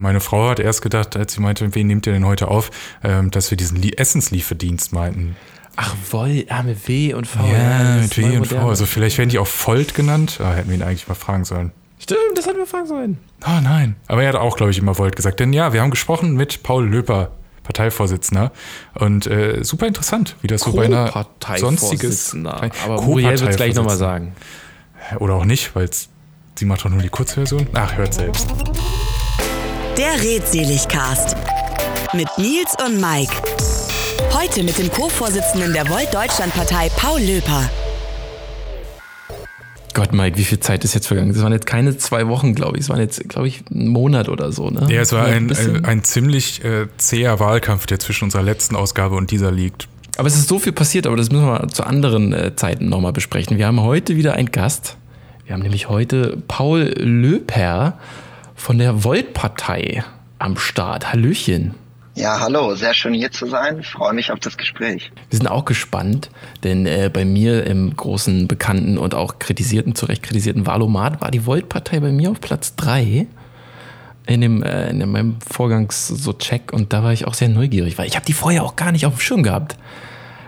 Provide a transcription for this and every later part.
Meine Frau hat erst gedacht, als sie meinte, wen nehmt ihr denn heute auf, ähm, dass wir diesen Essenslieferdienst meinten. Ach, Woll, ah, mit W und V. Ja, mit W und V. Also vielleicht werden die auch Volt genannt. Ah, hätten wir ihn eigentlich mal fragen sollen. Stimmt, das hätten wir fragen sollen. Oh nein. Aber er hat auch, glaube ich, immer Volt gesagt. Denn ja, wir haben gesprochen mit Paul Löper, Parteivorsitzender. Und äh, super interessant, wie das so bei einer sonstiges. Aber Muriel wird es gleich nochmal sagen. Oder auch nicht, weil sie macht doch nur die Kurzversion. Ach, hört selbst. Der Redseligcast mit Nils und Mike. Heute mit dem Co-Vorsitzenden der Volt Deutschland Partei Paul Löper. Gott, Mike, wie viel Zeit ist jetzt vergangen? Das waren jetzt keine zwei Wochen, glaube ich. Es waren jetzt, glaube ich, ein Monat oder so. Ne? Ja, es war ein, ein, ein, ziemlich äh, zäher Wahlkampf, der zwischen unserer letzten Ausgabe und dieser liegt. Aber es ist so viel passiert, aber das müssen wir zu anderen äh, Zeiten nochmal besprechen. Wir haben heute wieder einen Gast. Wir haben nämlich heute Paul Löper von der Volt-Partei am Start. Hallöchen. Ja, hallo, sehr schön hier zu sein. Ich freue mich auf das Gespräch. Wir sind auch gespannt, denn äh, bei mir im großen, bekannten und auch kritisierten, zu Recht kritisierten Wahlomat war die Volt-Partei bei mir auf Platz 3 in, dem, äh, in meinem Vorgangs so Check und da war ich auch sehr neugierig, weil ich habe die vorher auch gar nicht auf dem Schirm gehabt.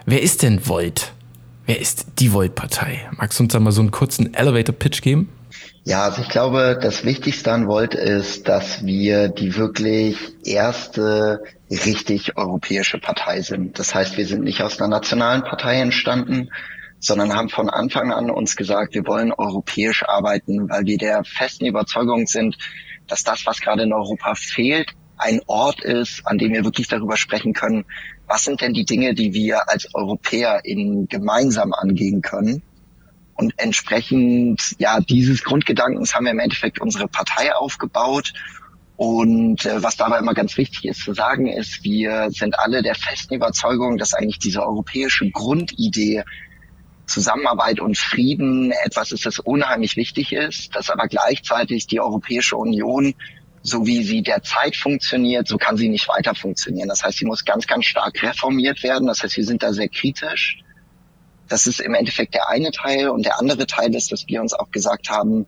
Wer ist denn Volt? Wer ist die Volt-Partei? Magst du uns da mal so einen kurzen Elevator-Pitch geben? Ja, also ich glaube, das Wichtigste an Volt ist, dass wir die wirklich erste richtig europäische Partei sind. Das heißt, wir sind nicht aus einer nationalen Partei entstanden, sondern haben von Anfang an uns gesagt, wir wollen europäisch arbeiten, weil wir der festen Überzeugung sind, dass das, was gerade in Europa fehlt, ein Ort ist, an dem wir wirklich darüber sprechen können, was sind denn die Dinge, die wir als Europäer in gemeinsam angehen können und entsprechend, ja, dieses Grundgedankens haben wir im Endeffekt unsere Partei aufgebaut. Und äh, was dabei immer ganz wichtig ist zu sagen, ist, wir sind alle der festen Überzeugung, dass eigentlich diese europäische Grundidee Zusammenarbeit und Frieden etwas ist, das unheimlich wichtig ist, dass aber gleichzeitig die Europäische Union, so wie sie derzeit funktioniert, so kann sie nicht weiter funktionieren. Das heißt, sie muss ganz, ganz stark reformiert werden. Das heißt, wir sind da sehr kritisch. Das ist im Endeffekt der eine Teil. Und der andere Teil ist, dass wir uns auch gesagt haben,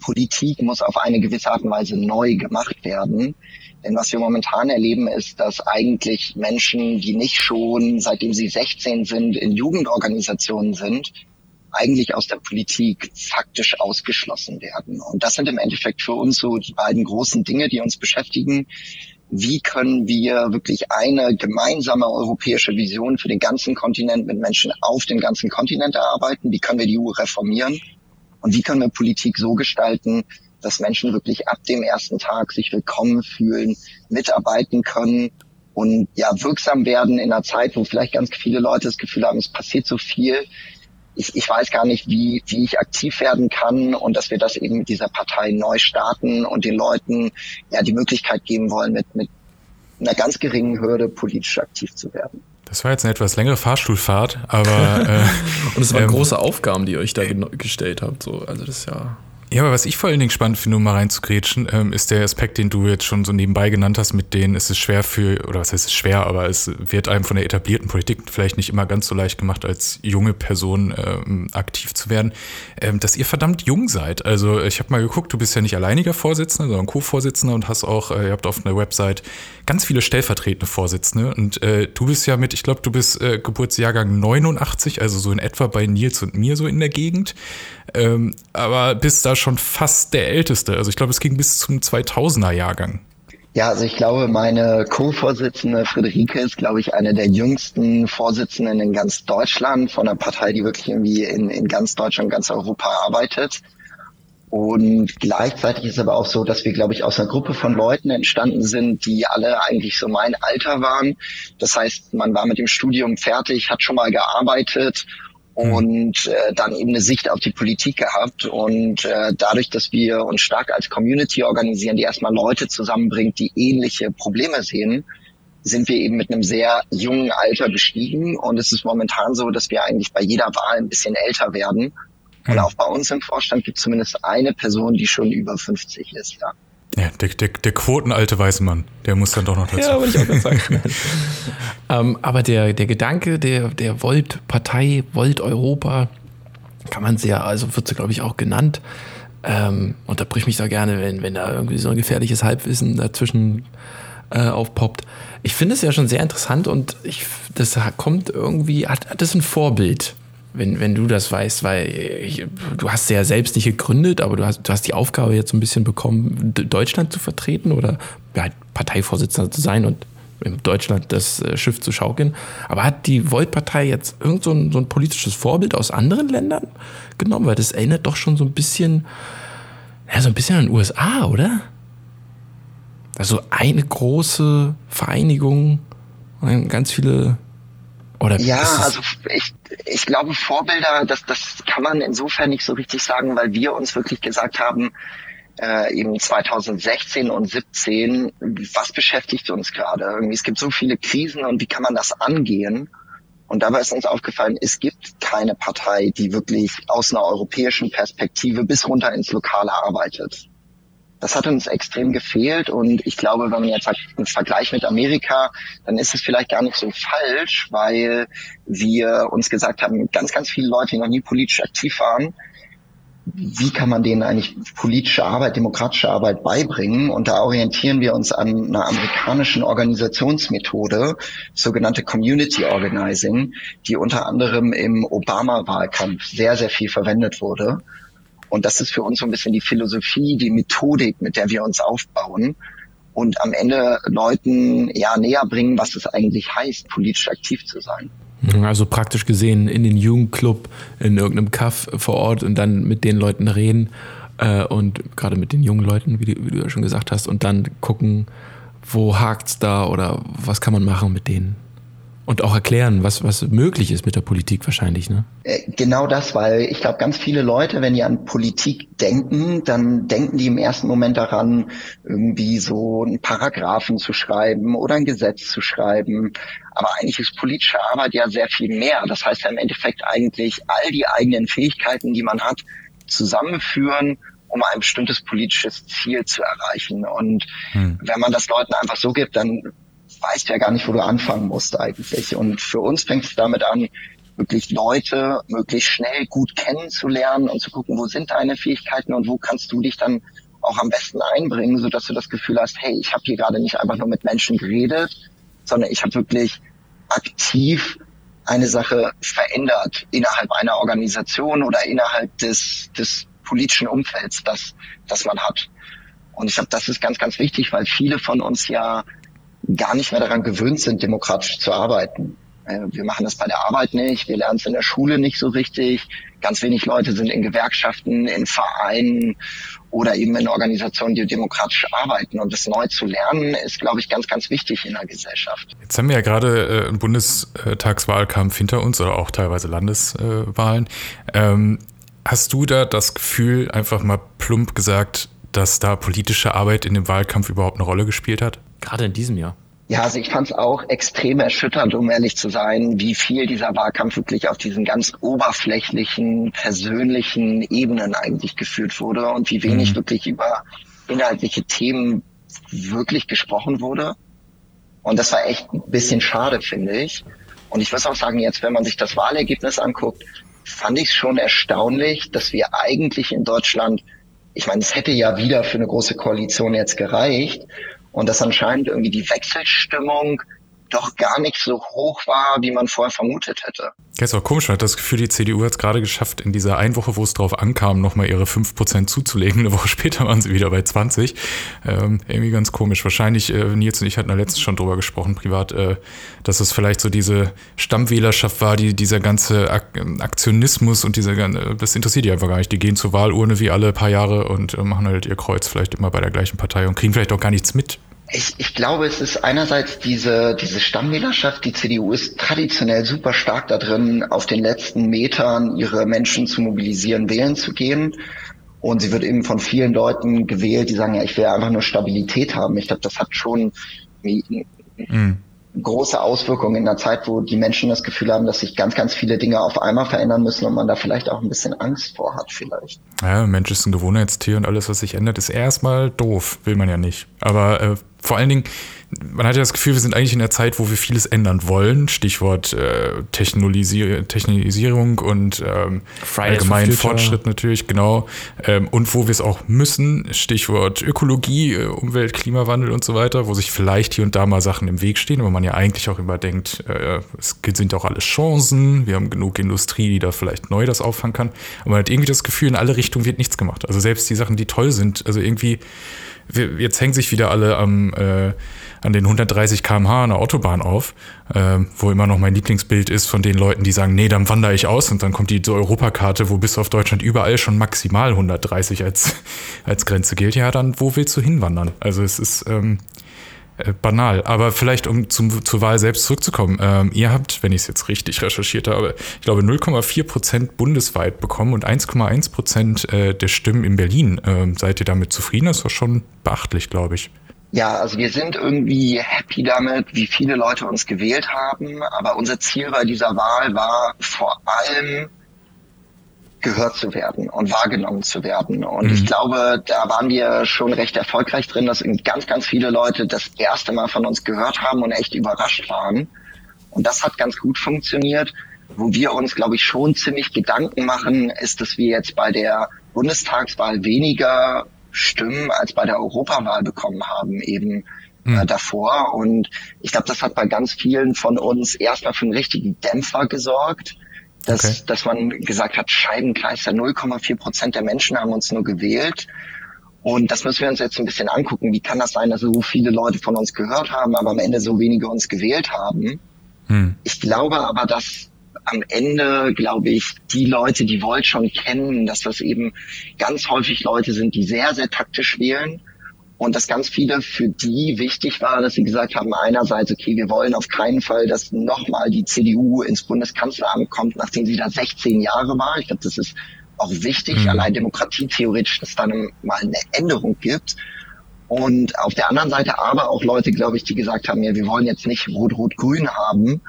Politik muss auf eine gewisse Art und Weise neu gemacht werden. Denn was wir momentan erleben, ist, dass eigentlich Menschen, die nicht schon seitdem sie 16 sind, in Jugendorganisationen sind, eigentlich aus der Politik faktisch ausgeschlossen werden. Und das sind im Endeffekt für uns so die beiden großen Dinge, die uns beschäftigen wie können wir wirklich eine gemeinsame europäische Vision für den ganzen Kontinent mit Menschen auf dem ganzen Kontinent erarbeiten? Wie können wir die EU reformieren? Und wie können wir Politik so gestalten, dass Menschen wirklich ab dem ersten Tag sich willkommen fühlen, mitarbeiten können und ja wirksam werden in einer Zeit, wo vielleicht ganz viele Leute das Gefühl haben, es passiert so viel. Ich, ich weiß gar nicht, wie, wie ich aktiv werden kann und dass wir das eben mit dieser Partei neu starten und den Leuten ja die Möglichkeit geben wollen, mit, mit einer ganz geringen Hürde politisch aktiv zu werden. Das war jetzt eine etwas längere Fahrstuhlfahrt, aber äh, und es waren ähm, große Aufgaben, die ihr euch da gestellt habt. So, also das ist ja ja, aber was ich vor allen Dingen spannend finde, um mal reinzugrätschen, ähm, ist der Aspekt, den du jetzt schon so nebenbei genannt hast, mit denen ist schwer für, oder was heißt es schwer, aber es wird einem von der etablierten Politik vielleicht nicht immer ganz so leicht gemacht, als junge Person ähm, aktiv zu werden, ähm, dass ihr verdammt jung seid. Also ich habe mal geguckt, du bist ja nicht alleiniger Vorsitzender, sondern Co-Vorsitzender und hast auch, äh, ihr habt auf einer Website ganz viele stellvertretende Vorsitzende und äh, du bist ja mit, ich glaube, du bist äh, Geburtsjahrgang 89, also so in etwa bei Nils und mir so in der Gegend, ähm, aber bist da schon fast der älteste. Also ich glaube, es ging bis zum 2000er Jahrgang. Ja, also ich glaube, meine Co-Vorsitzende Friederike ist, glaube ich, eine der jüngsten Vorsitzenden in ganz Deutschland von einer Partei, die wirklich irgendwie in, in ganz Deutschland, ganz Europa arbeitet. Und gleichzeitig ist aber auch so, dass wir, glaube ich, aus einer Gruppe von Leuten entstanden sind, die alle eigentlich so mein Alter waren. Das heißt, man war mit dem Studium fertig, hat schon mal gearbeitet. Und äh, dann eben eine Sicht auf die Politik gehabt. Und äh, dadurch, dass wir uns stark als Community organisieren, die erstmal Leute zusammenbringt, die ähnliche Probleme sehen, sind wir eben mit einem sehr jungen Alter gestiegen. Und es ist momentan so, dass wir eigentlich bei jeder Wahl ein bisschen älter werden. Und mhm. auch bei uns im Vorstand gibt es zumindest eine Person, die schon über 50 ist, ja. Ja, der, der, der quotenalte weiße Mann, der muss dann doch noch dazu. Ja, wollte ich auch sagen. ähm, aber der, der Gedanke der, der Volt-Partei, Volt-Europa, kann man sehr, also wird sie, glaube ich, auch genannt, Ähm, unterbrich mich da gerne, wenn, wenn da irgendwie so ein gefährliches Halbwissen dazwischen äh, aufpoppt. Ich finde es ja schon sehr interessant und ich, das kommt irgendwie, hat, hat das ein Vorbild, wenn, wenn du das weißt, weil ich, du hast ja selbst nicht gegründet, aber du hast, du hast die Aufgabe jetzt so ein bisschen bekommen, Deutschland zu vertreten oder halt Parteivorsitzender zu sein und in Deutschland das äh, Schiff zu schaukeln. Aber hat die Volt-Partei jetzt irgend so ein, so ein politisches Vorbild aus anderen Ländern genommen? Weil das erinnert doch schon so ein bisschen, ja, so ein bisschen an den USA, oder? Also eine große Vereinigung, ganz viele oder ja, also ich, ich glaube Vorbilder, das, das kann man insofern nicht so richtig sagen, weil wir uns wirklich gesagt haben, äh, eben 2016 und 17, was beschäftigt uns gerade? Irgendwie, es gibt so viele Krisen und wie kann man das angehen? Und dabei ist uns aufgefallen, es gibt keine Partei, die wirklich aus einer europäischen Perspektive bis runter ins Lokale arbeitet. Das hat uns extrem gefehlt und ich glaube, wenn man jetzt sagt, im Vergleich mit Amerika, dann ist es vielleicht gar nicht so falsch, weil wir uns gesagt haben, ganz, ganz viele Leute, die noch nie politisch aktiv waren, wie kann man denen eigentlich politische Arbeit, demokratische Arbeit beibringen? Und da orientieren wir uns an einer amerikanischen Organisationsmethode, sogenannte Community Organizing, die unter anderem im Obama-Wahlkampf sehr, sehr viel verwendet wurde. Und das ist für uns so ein bisschen die Philosophie, die Methodik, mit der wir uns aufbauen und am Ende Leuten ja näher bringen, was es eigentlich heißt, politisch aktiv zu sein. Also praktisch gesehen in den Jugendclub, in irgendeinem Kaff vor Ort und dann mit den Leuten reden äh, und gerade mit den jungen Leuten, wie du, wie du ja schon gesagt hast, und dann gucken, wo hakt's da oder was kann man machen mit denen. Und auch erklären, was, was möglich ist mit der Politik wahrscheinlich, ne? Äh, genau das, weil ich glaube, ganz viele Leute, wenn die an Politik denken, dann denken die im ersten Moment daran, irgendwie so einen Paragraphen zu schreiben oder ein Gesetz zu schreiben. Aber eigentlich ist politische Arbeit ja sehr viel mehr. Das heißt ja im Endeffekt eigentlich all die eigenen Fähigkeiten, die man hat, zusammenführen um ein bestimmtes politisches Ziel zu erreichen. Und hm. wenn man das Leuten einfach so gibt, dann weißt ja gar nicht, wo du anfangen musst eigentlich. Und für uns fängt es damit an, wirklich Leute möglichst schnell gut kennenzulernen und zu gucken, wo sind deine Fähigkeiten und wo kannst du dich dann auch am besten einbringen, so dass du das Gefühl hast, hey, ich habe hier gerade nicht einfach nur mit Menschen geredet, sondern ich habe wirklich aktiv eine Sache verändert innerhalb einer Organisation oder innerhalb des, des politischen Umfelds, das, das man hat. Und ich glaube, das ist ganz, ganz wichtig, weil viele von uns ja gar nicht mehr daran gewöhnt sind, demokratisch zu arbeiten. Äh, wir machen das bei der Arbeit nicht, wir lernen es in der Schule nicht so richtig. Ganz wenig Leute sind in Gewerkschaften, in Vereinen oder eben in Organisationen, die demokratisch arbeiten. Und das neu zu lernen, ist, glaube ich, ganz, ganz wichtig in der Gesellschaft. Jetzt haben wir ja gerade äh, einen Bundestagswahlkampf hinter uns oder auch teilweise Landeswahlen. Ähm, hast du da das Gefühl, einfach mal plump gesagt, dass da politische Arbeit in dem Wahlkampf überhaupt eine Rolle gespielt hat? Gerade in diesem Jahr. Ja, also ich fand es auch extrem erschütternd, um ehrlich zu sein, wie viel dieser Wahlkampf wirklich auf diesen ganz oberflächlichen, persönlichen Ebenen eigentlich geführt wurde und wie wenig mhm. wirklich über inhaltliche Themen wirklich gesprochen wurde. Und das war echt ein bisschen schade, finde ich. Und ich muss auch sagen, jetzt, wenn man sich das Wahlergebnis anguckt, fand ich es schon erstaunlich, dass wir eigentlich in Deutschland, ich meine, es hätte ja wieder für eine große Koalition jetzt gereicht, und dass anscheinend irgendwie die Wechselstimmung doch gar nicht so hoch war, wie man vorher vermutet hätte. Ja, ist auch komisch, man hat das Gefühl, die CDU hat es gerade geschafft, in dieser einen Woche, wo es drauf ankam, nochmal ihre 5% zuzulegen. Eine Woche später waren sie wieder bei 20. Ähm, irgendwie ganz komisch. Wahrscheinlich, äh, Nils und ich hatten da letztens schon drüber gesprochen, privat, äh, dass es vielleicht so diese Stammwählerschaft war, die dieser ganze Ak Aktionismus und dieser, das interessiert die einfach gar nicht. Die gehen zur Wahlurne wie alle paar Jahre und äh, machen halt ihr Kreuz vielleicht immer bei der gleichen Partei und kriegen vielleicht auch gar nichts mit ich, ich glaube, es ist einerseits diese, diese Stammwählerschaft. Die CDU ist traditionell super stark da drin, auf den letzten Metern ihre Menschen zu mobilisieren, wählen zu gehen. Und sie wird eben von vielen Leuten gewählt, die sagen, ja, ich will einfach nur Stabilität haben. Ich glaube, das hat schon mhm. große Auswirkungen in einer Zeit, wo die Menschen das Gefühl haben, dass sich ganz, ganz viele Dinge auf einmal verändern müssen und man da vielleicht auch ein bisschen Angst vor hat vielleicht. Ja, Mensch ist ein Gewohnheitstier und alles, was sich ändert, ist erstmal doof. Will man ja nicht. Aber äh, vor allen Dingen, man hat ja das Gefühl, wir sind eigentlich in der Zeit, wo wir vieles ändern wollen. Stichwort äh, Technologisier Technisierung und ähm, allgemeinen Fortschritt natürlich, genau. Ähm, und wo wir es auch müssen. Stichwort Ökologie, äh, Umwelt, Klimawandel und so weiter, wo sich vielleicht hier und da mal Sachen im Weg stehen, wo man ja eigentlich auch immer denkt, äh, es sind auch alles Chancen, wir haben genug Industrie, die da vielleicht neu das auffangen kann. Aber man hat irgendwie das Gefühl, in alle Richtungen wird nichts gemacht. Also selbst die Sachen, die toll sind, also irgendwie, jetzt hängen sich wieder alle am äh, an den 130 km/h an der Autobahn auf, äh, wo immer noch mein Lieblingsbild ist von den Leuten, die sagen, nee, dann wandere ich aus und dann kommt die Europakarte, wo bis auf Deutschland überall schon maximal 130 als, als Grenze gilt. Ja, dann wo willst du hinwandern? Also es ist ähm, äh, banal. Aber vielleicht, um zum, zur Wahl selbst zurückzukommen, ähm, ihr habt, wenn ich es jetzt richtig recherchiert habe, ich glaube 0,4 Prozent bundesweit bekommen und 1,1 Prozent äh, der Stimmen in Berlin. Ähm, seid ihr damit zufrieden? Das doch schon beachtlich, glaube ich. Ja, also wir sind irgendwie happy damit, wie viele Leute uns gewählt haben. Aber unser Ziel bei dieser Wahl war vor allem gehört zu werden und wahrgenommen zu werden. Und mhm. ich glaube, da waren wir schon recht erfolgreich drin, dass ganz, ganz viele Leute das erste Mal von uns gehört haben und echt überrascht waren. Und das hat ganz gut funktioniert. Wo wir uns, glaube ich, schon ziemlich Gedanken machen, ist, dass wir jetzt bei der Bundestagswahl weniger Stimmen als bei der Europawahl bekommen haben eben mhm. äh, davor. Und ich glaube, das hat bei ganz vielen von uns erstmal für einen richtigen Dämpfer gesorgt. Dass, okay. dass man gesagt hat, Scheibenkleister, 0,4 Prozent der Menschen haben uns nur gewählt. Und das müssen wir uns jetzt ein bisschen angucken. Wie kann das sein, dass so viele Leute von uns gehört haben, aber am Ende so wenige uns gewählt haben? Hm. Ich glaube aber, dass am Ende, glaube ich, die Leute, die Volt schon kennen, dass das eben ganz häufig Leute sind, die sehr, sehr taktisch wählen. Und dass ganz viele für die wichtig war, dass sie gesagt haben, einerseits, okay, wir wollen auf keinen Fall, dass nochmal die CDU ins Bundeskanzleramt kommt, nachdem sie da 16 Jahre war. Ich glaube, das ist auch wichtig, mhm. allein demokratietheoretisch, dass da mal eine Änderung gibt. Und auf der anderen Seite aber auch Leute, glaube ich, die gesagt haben, ja, wir wollen jetzt nicht Rot-Rot-Grün haben,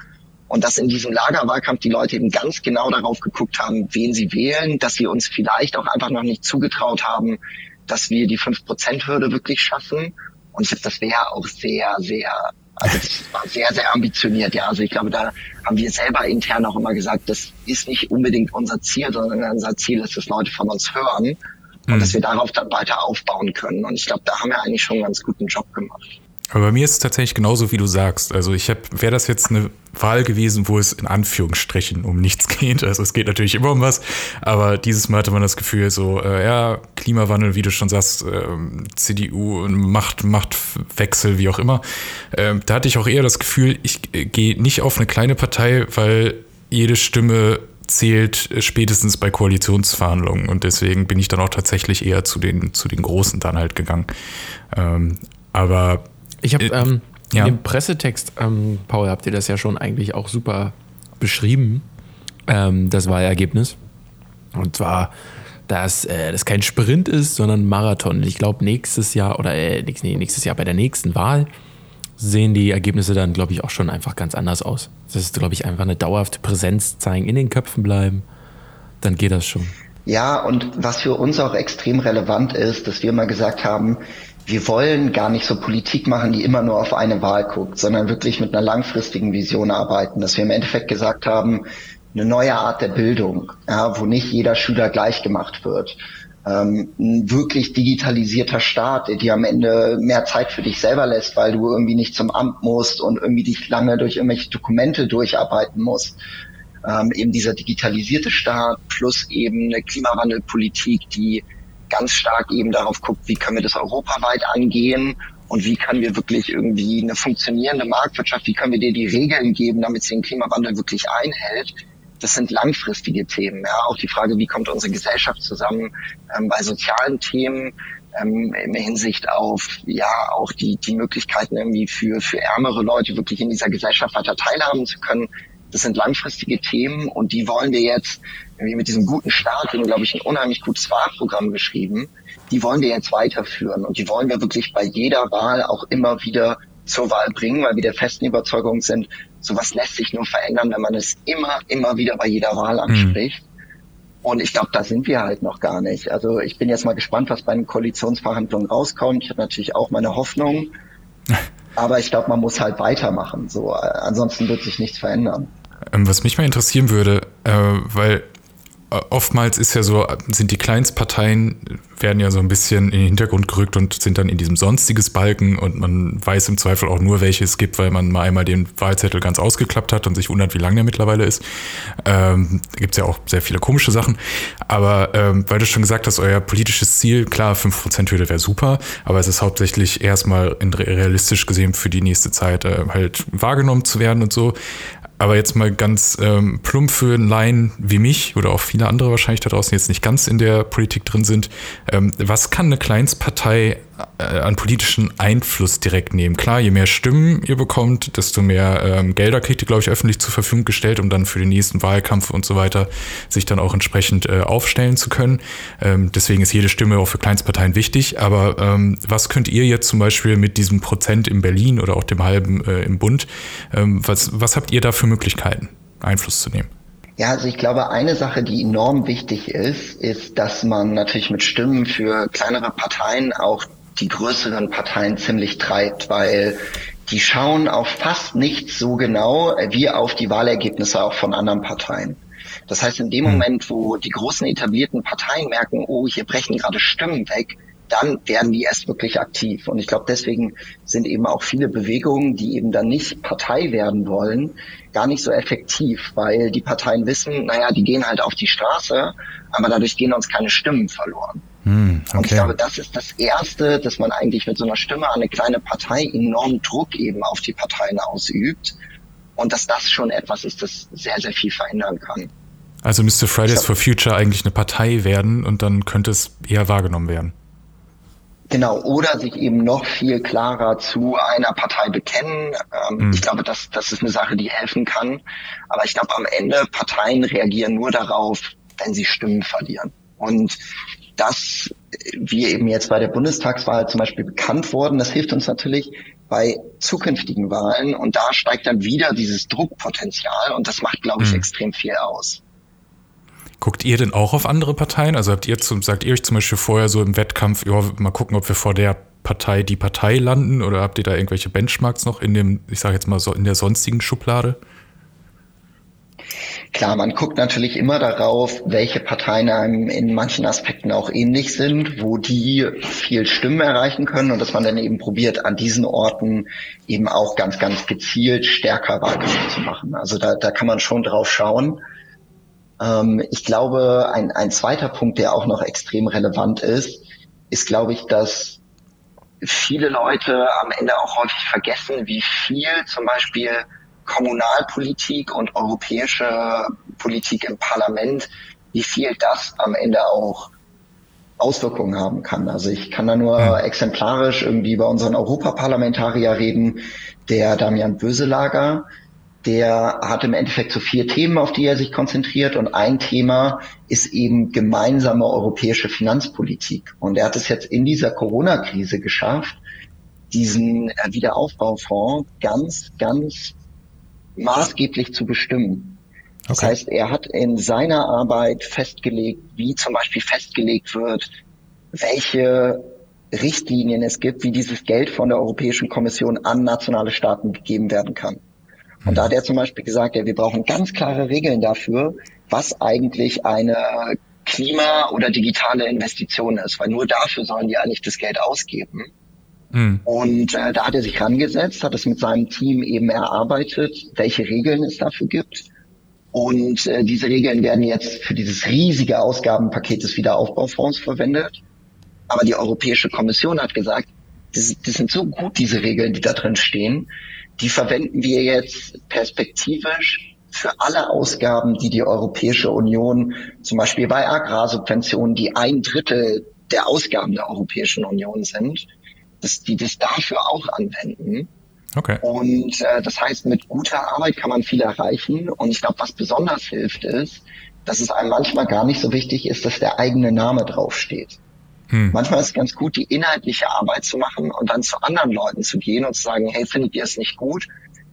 und dass in diesem Lagerwahlkampf die Leute eben ganz genau darauf geguckt haben, wen sie wählen, dass sie uns vielleicht auch einfach noch nicht zugetraut haben, dass wir die 5%-Hürde wirklich schaffen. Und ich glaube, das wäre auch sehr, sehr, also das war sehr, sehr ambitioniert. Ja, also ich glaube, da haben wir selber intern auch immer gesagt, das ist nicht unbedingt unser Ziel, sondern unser Ziel ist, dass Leute von uns hören und mhm. dass wir darauf dann weiter aufbauen können. Und ich glaube, da haben wir eigentlich schon einen ganz guten Job gemacht. Aber bei mir ist es tatsächlich genauso, wie du sagst. Also ich habe, wäre das jetzt eine Wahl gewesen, wo es in Anführungsstrichen um nichts geht. Also es geht natürlich immer um was, aber dieses Mal hatte man das Gefühl, so, äh, ja, Klimawandel, wie du schon sagst, äh, CDU, Macht, Machtwechsel, wie auch immer. Äh, da hatte ich auch eher das Gefühl, ich gehe nicht auf eine kleine Partei, weil jede Stimme zählt äh, spätestens bei Koalitionsverhandlungen und deswegen bin ich dann auch tatsächlich eher zu den, zu den Großen dann halt gegangen. Ähm, aber ich habe äh, ähm, ja. in dem Pressetext, ähm, Paul, habt ihr das ja schon eigentlich auch super beschrieben, ähm, das Wahlergebnis. Und zwar, dass äh, das kein Sprint ist, sondern Marathon. Ich glaube, nächstes Jahr oder äh, nee, nächstes Jahr bei der nächsten Wahl sehen die Ergebnisse dann, glaube ich, auch schon einfach ganz anders aus. Das ist, glaube ich, einfach eine dauerhafte Präsenz zeigen, in den Köpfen bleiben. Dann geht das schon. Ja, und was für uns auch extrem relevant ist, dass wir mal gesagt haben, wir wollen gar nicht so Politik machen, die immer nur auf eine Wahl guckt, sondern wirklich mit einer langfristigen Vision arbeiten, dass wir im Endeffekt gesagt haben, eine neue Art der Bildung, ja, wo nicht jeder Schüler gleich gemacht wird. Ähm, ein wirklich digitalisierter Staat, der dir am Ende mehr Zeit für dich selber lässt, weil du irgendwie nicht zum Amt musst und irgendwie dich lange durch irgendwelche Dokumente durcharbeiten musst. Ähm, eben dieser digitalisierte Staat plus eben eine Klimawandelpolitik, die ganz stark eben darauf guckt, wie können wir das europaweit angehen und wie können wir wirklich irgendwie eine funktionierende Marktwirtschaft, wie können wir dir die Regeln geben, damit sie den Klimawandel wirklich einhält. Das sind langfristige Themen. Ja, auch die Frage, wie kommt unsere Gesellschaft zusammen ähm, bei sozialen Themen ähm, in Hinsicht auf ja auch die die Möglichkeiten irgendwie für für ärmere Leute wirklich in dieser Gesellschaft weiter teilhaben zu können. Das sind langfristige Themen und die wollen wir jetzt irgendwie mit diesem guten Start, wir haben, glaube ich, ein unheimlich gutes Wahlprogramm geschrieben, die wollen wir jetzt weiterführen und die wollen wir wirklich bei jeder Wahl auch immer wieder zur Wahl bringen, weil wir der festen Überzeugung sind, sowas lässt sich nur verändern, wenn man es immer, immer wieder bei jeder Wahl anspricht. Mhm. Und ich glaube, da sind wir halt noch gar nicht. Also ich bin jetzt mal gespannt, was bei den Koalitionsverhandlungen rauskommt. Ich habe natürlich auch meine Hoffnung. Aber ich glaube, man muss halt weitermachen. So, ansonsten wird sich nichts verändern. Ähm, was mich mal interessieren würde, äh, weil äh, oftmals ist ja so, sind die Kleinstparteien werden ja so ein bisschen in den Hintergrund gerückt und sind dann in diesem sonstiges Balken und man weiß im Zweifel auch nur, welche es gibt, weil man mal einmal den Wahlzettel ganz ausgeklappt hat und sich wundert, wie lang der mittlerweile ist. Ähm, gibt es ja auch sehr viele komische Sachen. Aber ähm, weil du schon gesagt hast, euer politisches Ziel, klar, 5%-Hürde wäre super, aber es ist hauptsächlich erstmal realistisch gesehen für die nächste Zeit äh, halt wahrgenommen zu werden und so. Aber jetzt mal ganz ähm, plump für einen Laien wie mich oder auch viele andere wahrscheinlich da draußen jetzt nicht ganz in der Politik drin sind. Ähm, was kann eine Kleinstpartei äh, an politischen Einfluss direkt nehmen? Klar, je mehr Stimmen ihr bekommt, desto mehr ähm, Gelder kriegt ihr, glaube ich, öffentlich zur Verfügung gestellt, um dann für den nächsten Wahlkampf und so weiter sich dann auch entsprechend äh, aufstellen zu können. Ähm, deswegen ist jede Stimme auch für Kleinstparteien wichtig. Aber ähm, was könnt ihr jetzt zum Beispiel mit diesem Prozent in Berlin oder auch dem halben äh, im Bund, ähm, was, was habt ihr da für Möglichkeiten, Einfluss zu nehmen? Ja, also ich glaube, eine Sache, die enorm wichtig ist, ist, dass man natürlich mit Stimmen für kleinere Parteien auch die größeren Parteien ziemlich treibt, weil die schauen auf fast nichts so genau wie auf die Wahlergebnisse auch von anderen Parteien. Das heißt, in dem hm. Moment, wo die großen etablierten Parteien merken, oh, hier brechen gerade Stimmen weg, dann werden die erst wirklich aktiv. Und ich glaube, deswegen sind eben auch viele Bewegungen, die eben dann nicht Partei werden wollen, gar nicht so effektiv, weil die Parteien wissen, naja, die gehen halt auf die Straße, aber dadurch gehen uns keine Stimmen verloren. Hm, okay. Und ich glaube, das ist das Erste, dass man eigentlich mit so einer Stimme an eine kleine Partei enormen Druck eben auf die Parteien ausübt. Und dass das schon etwas ist, das sehr, sehr viel verändern kann. Also müsste Fridays for Future eigentlich eine Partei werden und dann könnte es eher wahrgenommen werden. Genau, oder sich eben noch viel klarer zu einer Partei bekennen. Ähm, mhm. Ich glaube, das, das ist eine Sache, die helfen kann. Aber ich glaube, am Ende Parteien reagieren nur darauf, wenn sie Stimmen verlieren. Und das, wie eben jetzt bei der Bundestagswahl zum Beispiel bekannt worden, das hilft uns natürlich bei zukünftigen Wahlen und da steigt dann wieder dieses Druckpotenzial und das macht, glaube ich, mhm. extrem viel aus. Guckt ihr denn auch auf andere Parteien? Also habt ihr zum, sagt ihr euch zum Beispiel vorher so im Wettkampf, ja, mal gucken, ob wir vor der Partei die Partei landen oder habt ihr da irgendwelche Benchmarks noch in dem, ich sage jetzt mal so in der sonstigen Schublade? Klar, man guckt natürlich immer darauf, welche Parteien einem in manchen Aspekten auch ähnlich sind, wo die viel Stimmen erreichen können und dass man dann eben probiert, an diesen Orten eben auch ganz, ganz gezielt stärker Wahlkampf zu machen. Also da, da kann man schon drauf schauen. Ähm, ich glaube, ein, ein zweiter Punkt, der auch noch extrem relevant ist, ist, glaube ich, dass viele Leute am Ende auch häufig vergessen, wie viel zum Beispiel Kommunalpolitik und europäische Politik im Parlament, wie viel das am Ende auch Auswirkungen haben kann. Also ich kann da nur ja. exemplarisch irgendwie über unseren Europaparlamentarier reden, der Damian Böselager, der hat im Endeffekt so vier Themen, auf die er sich konzentriert und ein Thema ist eben gemeinsame europäische Finanzpolitik. Und er hat es jetzt in dieser Corona-Krise geschafft, diesen Wiederaufbaufonds ganz, ganz maßgeblich zu bestimmen. Das okay. heißt, er hat in seiner Arbeit festgelegt, wie zum Beispiel festgelegt wird, welche Richtlinien es gibt, wie dieses Geld von der Europäischen Kommission an nationale Staaten gegeben werden kann. Und da hat er zum Beispiel gesagt, ja, wir brauchen ganz klare Regeln dafür, was eigentlich eine Klima- oder digitale Investition ist, weil nur dafür sollen die eigentlich das Geld ausgeben. Mhm. Und äh, da hat er sich rangesetzt, hat es mit seinem Team eben erarbeitet, welche Regeln es dafür gibt. Und äh, diese Regeln werden jetzt für dieses riesige Ausgabenpaket des Wiederaufbaufonds verwendet. Aber die Europäische Kommission hat gesagt, das, das sind so gut, diese Regeln, die da drin stehen. Die verwenden wir jetzt perspektivisch für alle Ausgaben, die die Europäische Union zum Beispiel bei Agrarsubventionen, die ein Drittel der Ausgaben der Europäischen Union sind, dass die das dafür auch anwenden. Okay. Und äh, das heißt, mit guter Arbeit kann man viel erreichen. Und ich glaube, was besonders hilft, ist, dass es einem manchmal gar nicht so wichtig ist, dass der eigene Name draufsteht. Hm. Manchmal ist es ganz gut, die inhaltliche Arbeit zu machen und dann zu anderen Leuten zu gehen und zu sagen, hey, findet ihr es nicht gut?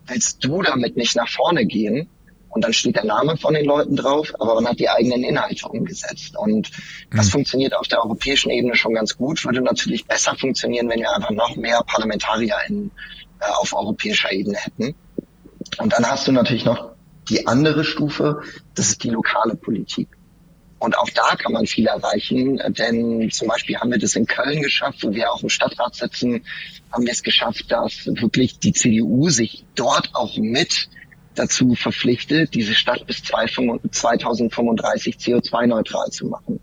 Willst du damit nicht nach vorne gehen? Und dann steht der Name von den Leuten drauf, aber man hat die eigenen Inhalte umgesetzt. Und das mhm. funktioniert auf der europäischen Ebene schon ganz gut, würde natürlich besser funktionieren, wenn wir einfach noch mehr Parlamentarier in, äh, auf europäischer Ebene hätten. Und dann hast du natürlich noch die andere Stufe, das ist die lokale Politik. Und auch da kann man viel erreichen, denn zum Beispiel haben wir das in Köln geschafft, wo wir auch im Stadtrat sitzen, haben wir es geschafft, dass wirklich die CDU sich dort auch mit dazu verpflichtet, diese Stadt bis 2035 CO2-neutral zu machen.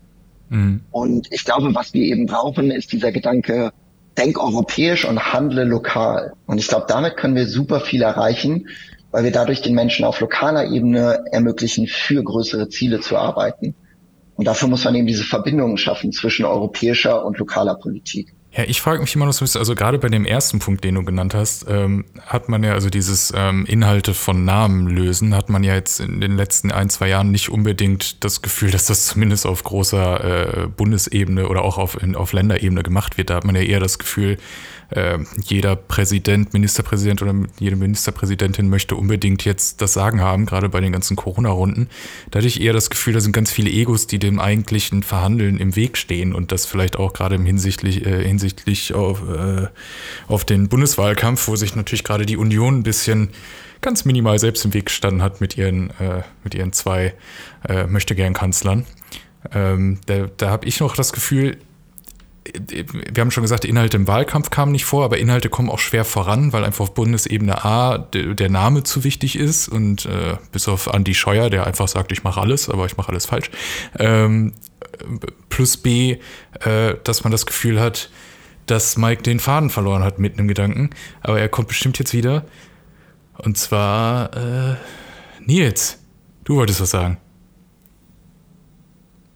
Mhm. Und ich glaube, was wir eben brauchen, ist dieser Gedanke, denk europäisch und handle lokal. Und ich glaube, damit können wir super viel erreichen, weil wir dadurch den Menschen auf lokaler Ebene ermöglichen, für größere Ziele zu arbeiten. Und dafür muss man eben diese Verbindungen schaffen zwischen europäischer und lokaler Politik. Ja, ich frage mich immer noch so ein bisschen, also gerade bei dem ersten Punkt, den du genannt hast, ähm, hat man ja also dieses ähm, Inhalte von Namen lösen, hat man ja jetzt in den letzten ein, zwei Jahren nicht unbedingt das Gefühl, dass das zumindest auf großer äh, Bundesebene oder auch auf, in, auf Länderebene gemacht wird. Da hat man ja eher das Gefühl, äh, jeder Präsident, Ministerpräsident oder jede Ministerpräsidentin möchte unbedingt jetzt das Sagen haben, gerade bei den ganzen Corona-Runden. Da hatte ich eher das Gefühl, da sind ganz viele Egos, die dem eigentlichen Verhandeln im Weg stehen und das vielleicht auch gerade hinsichtlich, äh, hinsichtlich auf, äh, auf den Bundeswahlkampf, wo sich natürlich gerade die Union ein bisschen ganz minimal selbst im Weg gestanden hat mit ihren, äh, mit ihren zwei äh, Möchtegern-Kanzlern. Ähm, da da habe ich noch das Gefühl, wir haben schon gesagt, Inhalte im Wahlkampf kamen nicht vor, aber Inhalte kommen auch schwer voran, weil einfach auf Bundesebene A der Name zu wichtig ist und äh, bis auf Andy Scheuer, der einfach sagt, ich mache alles, aber ich mache alles falsch. Ähm, plus B, äh, dass man das Gefühl hat, dass Mike den Faden verloren hat mitten im Gedanken, aber er kommt bestimmt jetzt wieder. Und zwar äh, Nils, du wolltest was sagen.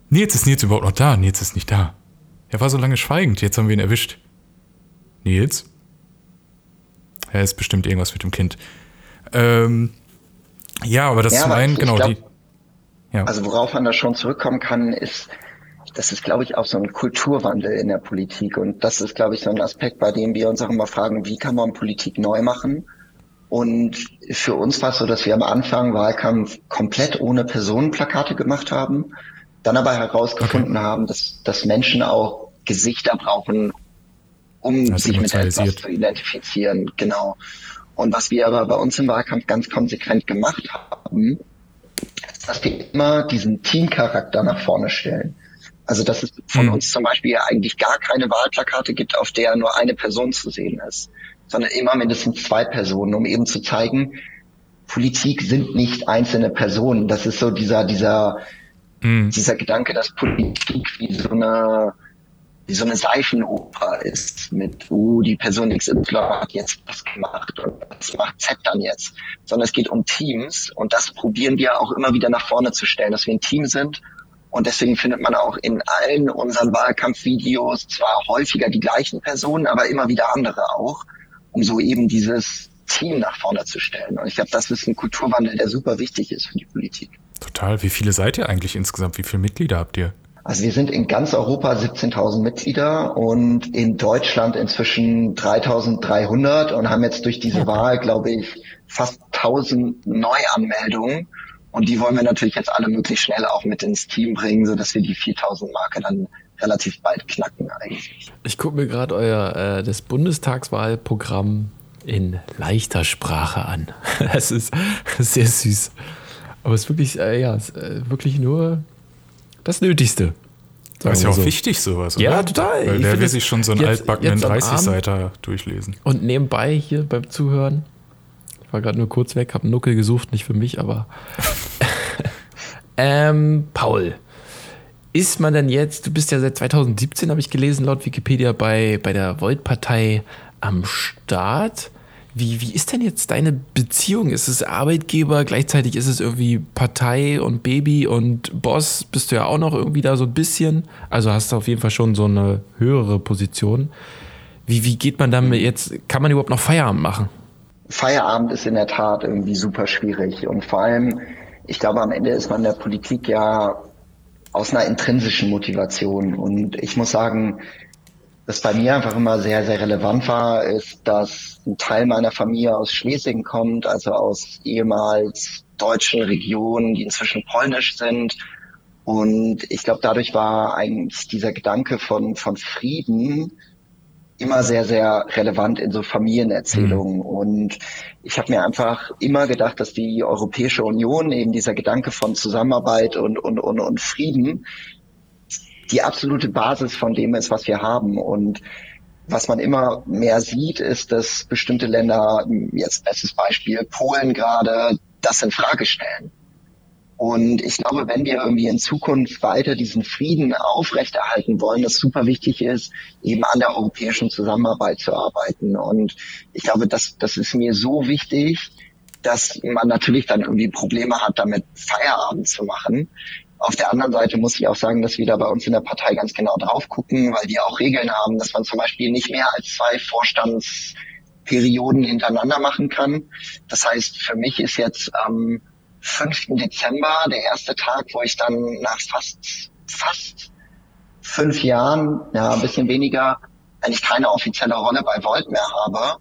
Nils ist Nils überhaupt noch da? Nils ist nicht da. Er war so lange schweigend, jetzt haben wir ihn erwischt. Nils? Er ist bestimmt irgendwas mit dem Kind. Ähm, ja, aber das ja, zum einen, genau, glaub, die. Ja. Also worauf man da schon zurückkommen kann, ist, das ist, glaube ich, auch so ein Kulturwandel in der Politik. Und das ist, glaube ich, so ein Aspekt, bei dem wir uns auch immer fragen, wie kann man Politik neu machen? Und für uns war es so, dass wir am Anfang Wahlkampf komplett ohne Personenplakate gemacht haben, dann aber herausgefunden okay. haben, dass, dass Menschen auch Gesichter brauchen, um das sich mit etwas zu identifizieren. Genau. Und was wir aber bei uns im Wahlkampf ganz konsequent gemacht haben, ist, dass wir immer diesen Teamcharakter nach vorne stellen. Also dass es von mhm. uns zum Beispiel eigentlich gar keine Wahlplakate gibt, auf der nur eine Person zu sehen ist, sondern immer mindestens zwei Personen, um eben zu zeigen, Politik sind nicht einzelne Personen. Das ist so dieser, dieser, mhm. dieser Gedanke, dass Politik wie so eine wie so eine Seifenoper ist mit, uh, die Person XY hat jetzt was gemacht und was macht Z dann jetzt, sondern es geht um Teams und das probieren wir auch immer wieder nach vorne zu stellen, dass wir ein Team sind und deswegen findet man auch in allen unseren Wahlkampfvideos zwar häufiger die gleichen Personen, aber immer wieder andere auch, um so eben dieses Team nach vorne zu stellen. Und ich glaube, das ist ein Kulturwandel, der super wichtig ist für die Politik. Total. Wie viele seid ihr eigentlich insgesamt? Wie viele Mitglieder habt ihr? Also wir sind in ganz Europa 17.000 Mitglieder und in Deutschland inzwischen 3.300 und haben jetzt durch diese Wahl, glaube ich, fast 1.000 Neuanmeldungen. Und die wollen wir natürlich jetzt alle möglichst schnell auch mit ins Team bringen, sodass wir die 4.000 Marke dann relativ bald knacken eigentlich. Ich gucke mir gerade euer äh, das Bundestagswahlprogramm in leichter Sprache an. Das ist sehr süß. Aber es ist wirklich, äh, ja, ist, äh, wirklich nur das Nötigste. Das ist ja auch so. wichtig, sowas. Ja, oder? total. Weil wer will sich schon so einen altbackenen 30-Seiter durchlesen? Und nebenbei hier beim Zuhören, ich war gerade nur kurz weg, habe einen Nuckel gesucht, nicht für mich, aber. ähm, Paul, ist man denn jetzt, du bist ja seit 2017, habe ich gelesen, laut Wikipedia, bei, bei der Volt-Partei am Start. Wie, wie ist denn jetzt deine Beziehung? Ist es Arbeitgeber, gleichzeitig ist es irgendwie Partei und Baby und Boss? Bist du ja auch noch irgendwie da so ein bisschen? Also hast du auf jeden Fall schon so eine höhere Position. Wie, wie geht man damit jetzt? Kann man überhaupt noch Feierabend machen? Feierabend ist in der Tat irgendwie super schwierig. Und vor allem, ich glaube, am Ende ist man in der Politik ja aus einer intrinsischen Motivation. Und ich muss sagen, was bei mir einfach immer sehr, sehr relevant war, ist, dass ein Teil meiner Familie aus Schlesien kommt, also aus ehemals deutschen Regionen, die inzwischen polnisch sind. Und ich glaube, dadurch war eigentlich dieser Gedanke von, von Frieden immer sehr, sehr relevant in so Familienerzählungen. Mhm. Und ich habe mir einfach immer gedacht, dass die Europäische Union, eben dieser Gedanke von Zusammenarbeit und, und, und, und Frieden, die absolute Basis von dem ist, was wir haben. Und was man immer mehr sieht, ist, dass bestimmte Länder, jetzt bestes Beispiel Polen gerade, das in Frage stellen. Und ich glaube, wenn wir irgendwie in Zukunft weiter diesen Frieden aufrechterhalten wollen, das super wichtig ist, eben an der europäischen Zusammenarbeit zu arbeiten. Und ich glaube, das, das ist mir so wichtig, dass man natürlich dann irgendwie Probleme hat, damit Feierabend zu machen. Auf der anderen Seite muss ich auch sagen, dass wir da bei uns in der Partei ganz genau drauf gucken, weil wir auch Regeln haben, dass man zum Beispiel nicht mehr als zwei Vorstandsperioden hintereinander machen kann. Das heißt, für mich ist jetzt ähm, 5. Dezember, der erste Tag, wo ich dann nach fast, fast fünf Jahren, ja, ein bisschen weniger, eigentlich keine offizielle Rolle bei Volt mehr habe.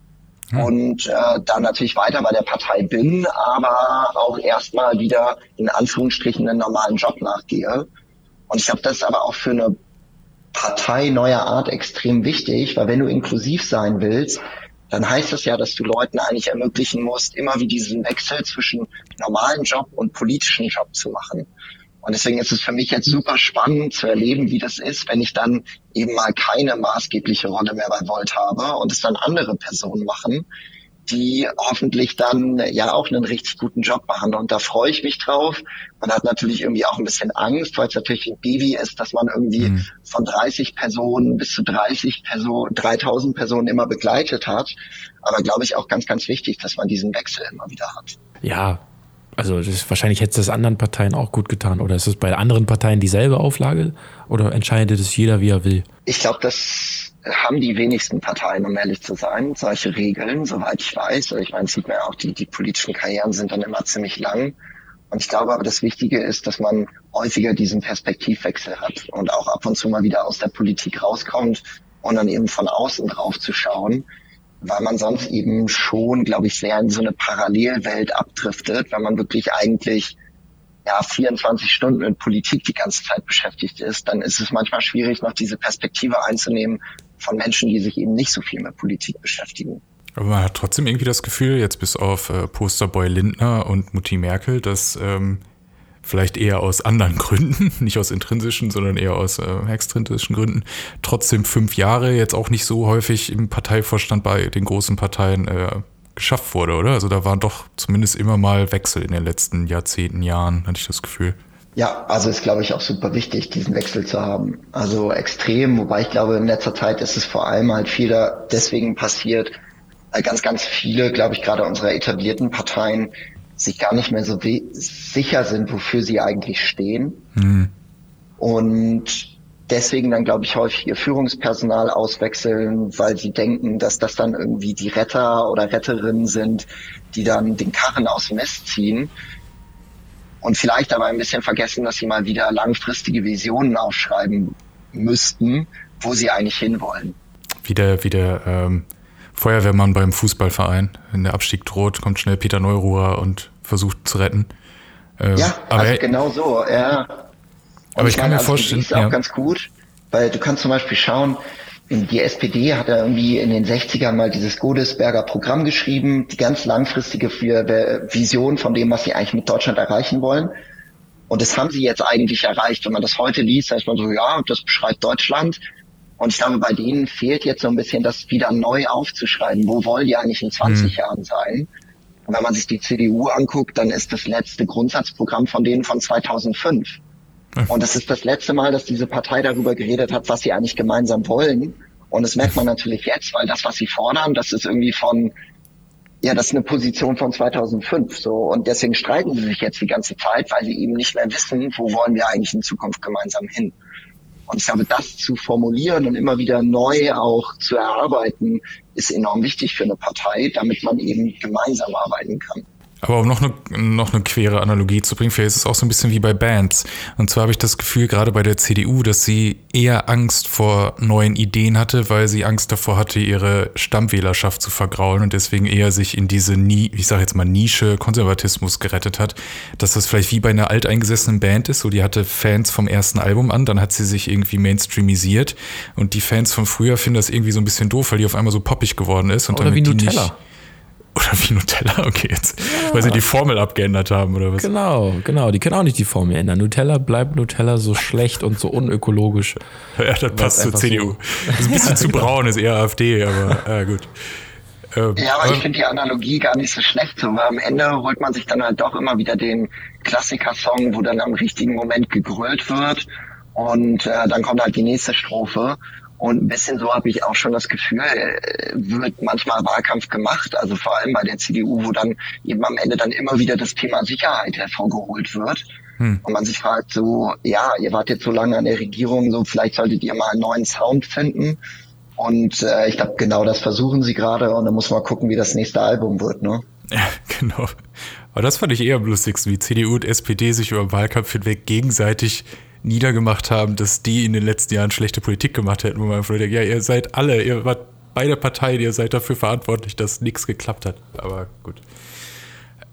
Hm. Und äh, dann natürlich weiter bei der Partei bin, aber auch erstmal wieder in Anführungsstrichen einen normalen Job nachgehe. Und ich glaube, das ist aber auch für eine Partei neuer Art extrem wichtig, weil wenn du inklusiv sein willst, dann heißt das ja, dass du Leuten eigentlich ermöglichen musst, immer wie diesen Wechsel zwischen normalen Job und politischen Job zu machen. Und deswegen ist es für mich jetzt super spannend zu erleben, wie das ist, wenn ich dann eben mal keine maßgebliche Rolle mehr bei Volt habe und es dann andere Personen machen, die hoffentlich dann ja auch einen richtig guten Job machen. Und da freue ich mich drauf. Man hat natürlich irgendwie auch ein bisschen Angst, weil es natürlich ein Baby ist, dass man irgendwie mhm. von 30 Personen bis zu 30 Personen, 3000 Personen immer begleitet hat. Aber glaube ich auch ganz, ganz wichtig, dass man diesen Wechsel immer wieder hat. Ja, also ist, wahrscheinlich hätte es anderen Parteien auch gut getan. Oder ist es bei anderen Parteien dieselbe Auflage? Oder entscheidet es jeder, wie er will? Ich glaube, das haben die wenigsten Parteien, um ehrlich zu sein, solche Regeln, soweit ich weiß. Ich meine, sieht man ja auch, die, die politischen Karrieren sind dann immer ziemlich lang. Und ich glaube aber, das Wichtige ist, dass man häufiger diesen Perspektivwechsel hat und auch ab und zu mal wieder aus der Politik rauskommt und dann eben von außen drauf zu schauen, weil man sonst eben schon, glaube ich, sehr in so eine Parallelwelt abdriftet, wenn man wirklich eigentlich ja, 24 Stunden in Politik die ganze Zeit beschäftigt ist, dann ist es manchmal schwierig, noch diese Perspektive einzunehmen von Menschen, die sich eben nicht so viel mit Politik beschäftigen. Aber man hat trotzdem irgendwie das Gefühl, jetzt bis auf äh, Posterboy Lindner und Mutti Merkel, dass ähm, vielleicht eher aus anderen Gründen, nicht aus intrinsischen, sondern eher aus äh, extrinsischen Gründen, trotzdem fünf Jahre jetzt auch nicht so häufig im Parteivorstand bei den großen Parteien äh, geschafft wurde, oder? Also da waren doch zumindest immer mal Wechsel in den letzten Jahrzehnten, Jahren, hatte ich das Gefühl. Ja, also ist, glaube ich, auch super wichtig, diesen Wechsel zu haben. Also extrem, wobei ich glaube, in letzter Zeit ist es vor allem halt viel deswegen passiert, weil ganz, ganz viele, glaube ich, gerade unserer etablierten Parteien sich gar nicht mehr so sicher sind, wofür sie eigentlich stehen. Mhm. Und deswegen dann, glaube ich, häufig ihr Führungspersonal auswechseln, weil sie denken, dass das dann irgendwie die Retter oder Retterinnen sind, die dann den Karren aus dem Nest ziehen. Und vielleicht aber ein bisschen vergessen, dass sie mal wieder langfristige Visionen aufschreiben müssten, wo sie eigentlich hinwollen. Wie der, wie der ähm, Feuerwehrmann beim Fußballverein. Wenn der Abstieg droht, kommt schnell Peter Neuruhr und versucht zu retten. Ähm, ja, aber also genau so, ja. Aber ich, ich kann mir also vorstellen. Das ist auch ja. ganz gut, weil du kannst zum Beispiel schauen, die SPD hat ja irgendwie in den 60ern mal dieses Godesberger Programm geschrieben, die ganz langfristige Vision von dem, was sie eigentlich mit Deutschland erreichen wollen. Und das haben sie jetzt eigentlich erreicht. Wenn man das heute liest, sagt man so, ja, das beschreibt Deutschland. Und ich glaube, bei denen fehlt jetzt so ein bisschen das wieder neu aufzuschreiben. Wo wollen die eigentlich in 20 mhm. Jahren sein? Und wenn man sich die CDU anguckt, dann ist das letzte Grundsatzprogramm von denen von 2005. Und es ist das letzte Mal, dass diese Partei darüber geredet hat, was sie eigentlich gemeinsam wollen. Und das merkt man natürlich jetzt, weil das, was sie fordern, das ist irgendwie von, ja, das ist eine Position von 2005. So. Und deswegen streiten sie sich jetzt die ganze Zeit, weil sie eben nicht mehr wissen, wo wollen wir eigentlich in Zukunft gemeinsam hin. Und ich glaube, das zu formulieren und immer wieder neu auch zu erarbeiten, ist enorm wichtig für eine Partei, damit man eben gemeinsam arbeiten kann. Aber um noch eine, noch eine quere Analogie zu bringen, vielleicht ist es auch so ein bisschen wie bei Bands. Und zwar habe ich das Gefühl, gerade bei der CDU, dass sie eher Angst vor neuen Ideen hatte, weil sie Angst davor hatte, ihre Stammwählerschaft zu vergraulen und deswegen eher sich in diese, ich sage jetzt mal, Nische Konservatismus gerettet hat. Dass das vielleicht wie bei einer alteingesessenen Band ist, so die hatte Fans vom ersten Album an, dann hat sie sich irgendwie mainstreamisiert und die Fans von früher finden das irgendwie so ein bisschen doof, weil die auf einmal so poppig geworden ist. Und Oder wie damit die Nutella. Nicht, oder wie Nutella, okay, jetzt. Weil sie die Formel abgeändert haben, oder was? Genau, genau. Die können auch nicht die Formel ändern. Nutella bleibt Nutella so schlecht und so unökologisch. Ja, das passt zur CDU. Das ist ein bisschen zu braun, ist eher AfD, aber ja, gut. Ähm, Ja, aber ich finde die Analogie gar nicht so schlecht, so, weil am Ende holt man sich dann halt doch immer wieder den Klassiker-Song, wo dann am richtigen Moment gegrölt wird und äh, dann kommt halt die nächste Strophe. Und ein bisschen so habe ich auch schon das Gefühl, äh, wird manchmal Wahlkampf gemacht, also vor allem bei der CDU, wo dann eben am Ende dann immer wieder das Thema Sicherheit hervorgeholt wird. Hm. Und man sich fragt so, ja, ihr wart jetzt so lange an der Regierung, so vielleicht solltet ihr mal einen neuen Sound finden. Und äh, ich glaube, genau das versuchen sie gerade und dann muss man gucken, wie das nächste Album wird, ne? Ja, genau. Aber das fand ich eher am lustigsten, wie CDU und SPD sich über den Wahlkampf hinweg gegenseitig niedergemacht haben, dass die in den letzten Jahren schlechte Politik gemacht hätten, wo man einfach denkt, ja, ihr seid alle, ihr wart beide Parteien, ihr seid dafür verantwortlich, dass nichts geklappt hat. Aber gut.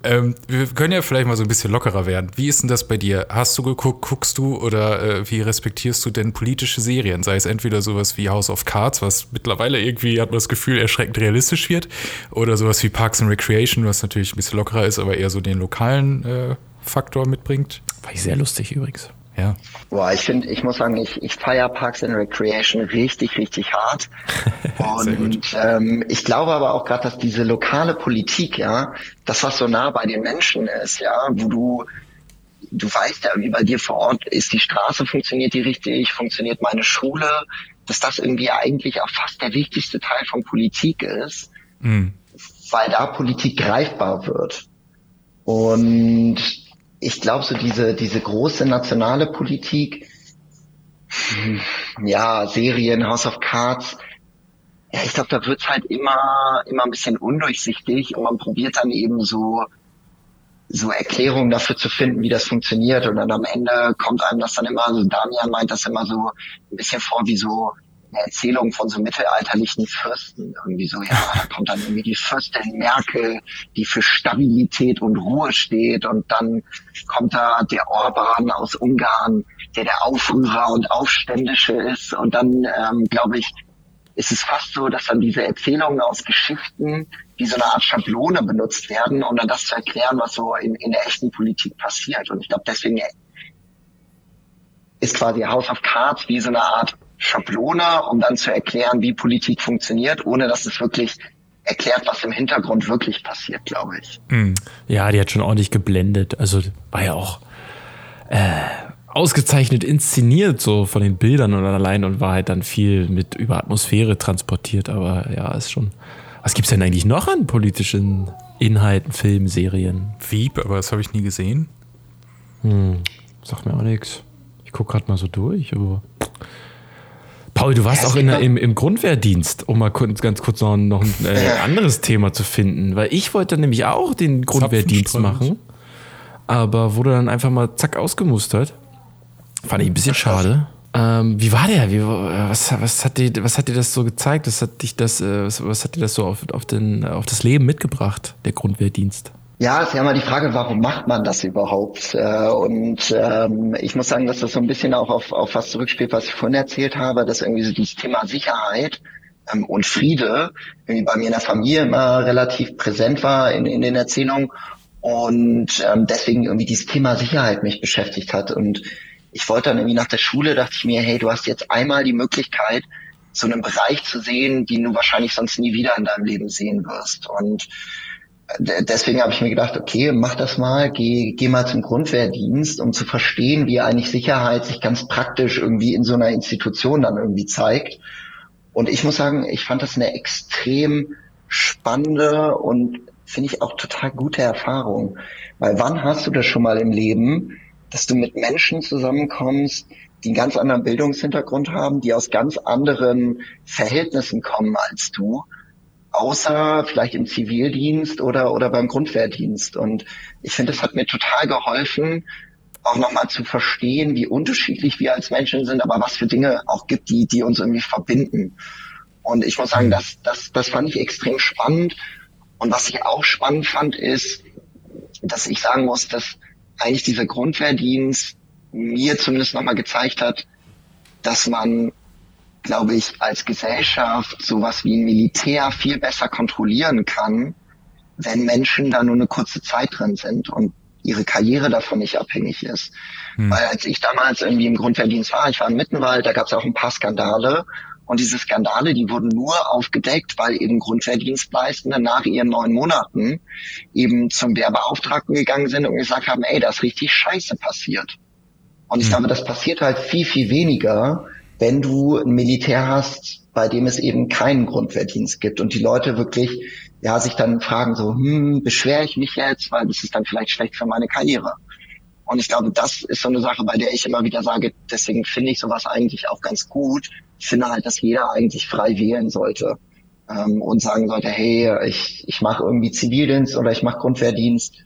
Ähm, wir können ja vielleicht mal so ein bisschen lockerer werden. Wie ist denn das bei dir? Hast du geguckt, guckst du oder äh, wie respektierst du denn politische Serien? Sei es entweder sowas wie House of Cards, was mittlerweile irgendwie, hat man das Gefühl, erschreckend realistisch wird, oder sowas wie Parks and Recreation, was natürlich ein bisschen lockerer ist, aber eher so den lokalen äh, Faktor mitbringt. War ich sehr lustig übrigens. Ja. Boah, ich finde, ich muss sagen, ich, ich feiere Parks and Recreation richtig, richtig hart. Und ähm, ich glaube aber auch gerade, dass diese lokale Politik, ja, das, was so nah bei den Menschen ist, ja, wo du du weißt ja, wie bei dir vor Ort ist die Straße, funktioniert die richtig, funktioniert meine Schule, dass das irgendwie eigentlich auch fast der wichtigste Teil von Politik ist, Mhm. weil da Politik greifbar wird. Und ich glaube, so diese, diese große nationale Politik, hm, ja, Serien, House of Cards, ja, ich glaube, da wird's halt immer, immer ein bisschen undurchsichtig und man probiert dann eben so, so Erklärungen dafür zu finden, wie das funktioniert. Und dann am Ende kommt einem das dann immer, so Damian meint das immer so ein bisschen vor wie so eine Erzählung von so mittelalterlichen Fürsten. Irgendwie so, ja, da kommt dann irgendwie die Fürstin Merkel, die für Stabilität und Ruhe steht. Und dann kommt da der Orban aus Ungarn, der der Aufrührer und Aufständische ist. Und dann, ähm, glaube ich, ist es fast so, dass dann diese Erzählungen aus Geschichten wie so eine Art Schablone benutzt werden, um dann das zu erklären, was so in, in der echten Politik passiert. Und ich glaube, deswegen ist quasi House of Cards wie so eine Art Schablone, um dann zu erklären, wie Politik funktioniert, ohne dass es wirklich erklärt, was im Hintergrund wirklich passiert, glaube ich. Mhm. Ja, die hat schon ordentlich geblendet. Also war ja auch äh, ausgezeichnet inszeniert, so von den Bildern und allein und war halt dann viel mit über Atmosphäre transportiert. Aber ja, ist schon. Was gibt's denn eigentlich noch an politischen Inhalten, Filmen, Serien? Wieb, aber das habe ich nie gesehen. Sagt mir auch nichts. Ich gucke gerade mal so durch, aber. Paul, du warst auch in, der- im, im Grundwehrdienst, um mal kurz, ganz kurz noch, ein- noch ein äh, anderes Thema zu finden. Weil ich wollte nämlich auch den Grundwehrdienst machen, aber wurde dann einfach mal zack ausgemustert. Fand ich ein bisschen schade. Ähm, wie war der? Wie, was, was, hat dir, was hat dir das so gezeigt? Was hat dich das, äh, was, was hat dir das so auf, auf, den, auf das Leben mitgebracht, der Grundwehrdienst? Ja, ist ja mal die Frage, warum macht man das überhaupt? Äh, Und ähm, ich muss sagen, dass das so ein bisschen auch auf, auf was zurückspielt, was ich vorhin erzählt habe, dass irgendwie so dieses Thema Sicherheit ähm, und Friede irgendwie bei mir in der Familie immer relativ präsent war in, in den Erzählungen und ähm, deswegen irgendwie dieses Thema Sicherheit mich beschäftigt hat. Und ich wollte dann irgendwie nach der Schule, dachte ich mir, hey, du hast jetzt einmal die Möglichkeit, so einen Bereich zu sehen, den du wahrscheinlich sonst nie wieder in deinem Leben sehen wirst. Und deswegen habe ich mir gedacht, okay, mach das mal, geh, geh mal zum Grundwehrdienst, um zu verstehen, wie eigentlich Sicherheit sich ganz praktisch irgendwie in so einer Institution dann irgendwie zeigt. Und ich muss sagen, ich fand das eine extrem spannende und finde ich auch total gute Erfahrung. Weil wann hast du das schon mal im Leben, dass du mit Menschen zusammenkommst, die einen ganz anderen Bildungshintergrund haben, die aus ganz anderen Verhältnissen kommen als du außer vielleicht im Zivildienst oder, oder beim Grundwehrdienst. Und ich finde, es hat mir total geholfen, auch nochmal zu verstehen, wie unterschiedlich wir als Menschen sind, aber was für Dinge auch gibt, die, die uns irgendwie verbinden. Und ich muss sagen, mhm. das, das, das fand ich extrem spannend. Und was ich auch spannend fand, ist, dass ich sagen muss, dass eigentlich dieser Grundwehrdienst mir zumindest nochmal gezeigt hat, dass man, glaube ich, als Gesellschaft sowas wie ein Militär viel besser kontrollieren kann, wenn Menschen da nur eine kurze Zeit drin sind und ihre Karriere davon nicht abhängig ist. Hm. Weil als ich damals irgendwie im Grundwehrdienst war, ich war in Mittenwald, da gab es auch ein paar Skandale und diese Skandale, die wurden nur aufgedeckt, weil eben Grundwehrdienstleistende nach ihren neun Monaten eben zum Wehrbeauftragten gegangen sind und gesagt haben, ey, da ist richtig Scheiße passiert. Und ich hm. glaube, das passiert halt viel, viel weniger, wenn du ein Militär hast, bei dem es eben keinen Grundwehrdienst gibt und die Leute wirklich ja sich dann fragen so, hm, beschwere ich mich jetzt, weil das ist dann vielleicht schlecht für meine Karriere. Und ich glaube, das ist so eine Sache, bei der ich immer wieder sage, deswegen finde ich sowas eigentlich auch ganz gut. Ich finde halt, dass jeder eigentlich frei wählen sollte ähm, und sagen sollte, hey, ich, ich mache irgendwie Zivildienst oder ich mache Grundwehrdienst.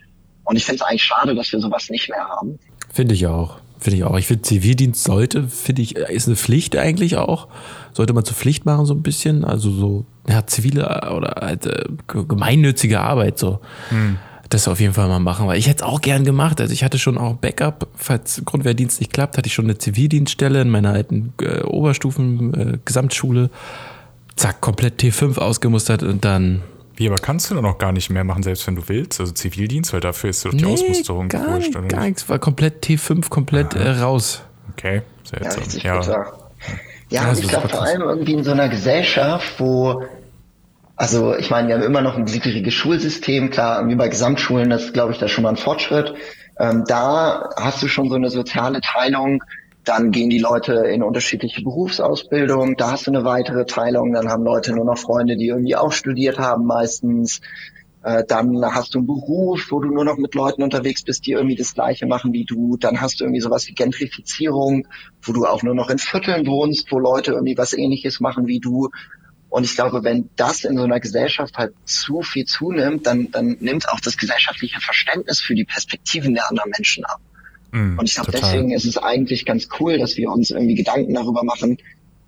Und ich finde es eigentlich schade, dass wir sowas nicht mehr haben. Finde ich auch. Finde ich auch. Ich finde, Zivildienst sollte, finde ich, ist eine Pflicht eigentlich auch. Sollte man zur Pflicht machen, so ein bisschen. Also so, ja, zivile oder halt, äh, gemeinnützige Arbeit so. Hm das auf jeden Fall mal machen, weil ich hätte es auch gern gemacht. Also ich hatte schon auch Backup, falls Grundwehrdienst nicht klappt, hatte ich schon eine Zivildienststelle in meiner alten äh, Oberstufen äh, Gesamtschule. Zack, komplett T5 ausgemustert und dann. Wie, aber kannst du dann auch gar nicht mehr machen, selbst wenn du willst? Also Zivildienst, weil dafür ist doch die nee, Ausmusterung gar wurscht, nicht, oder gar nichts, war komplett T5 komplett äh, raus. Okay, seltsam. Ja, ja. ja, ja ich glaube vor allem irgendwie in so einer Gesellschaft, wo also ich meine, wir haben immer noch ein siegeriges Schulsystem, klar, wie bei Gesamtschulen, das glaube ich, da schon mal ein Fortschritt. Ähm, da hast du schon so eine soziale Teilung, dann gehen die Leute in unterschiedliche Berufsausbildung, da hast du eine weitere Teilung, dann haben Leute nur noch Freunde, die irgendwie auch studiert haben meistens. Äh, dann hast du einen Beruf, wo du nur noch mit Leuten unterwegs bist, die irgendwie das Gleiche machen wie du. Dann hast du irgendwie sowas wie Gentrifizierung, wo du auch nur noch in Vierteln wohnst, wo Leute irgendwie was ähnliches machen wie du. Und ich glaube, wenn das in so einer Gesellschaft halt zu viel zunimmt, dann, dann nimmt auch das gesellschaftliche Verständnis für die Perspektiven der anderen Menschen ab. Mm, und ich glaube, deswegen ist es eigentlich ganz cool, dass wir uns irgendwie Gedanken darüber machen,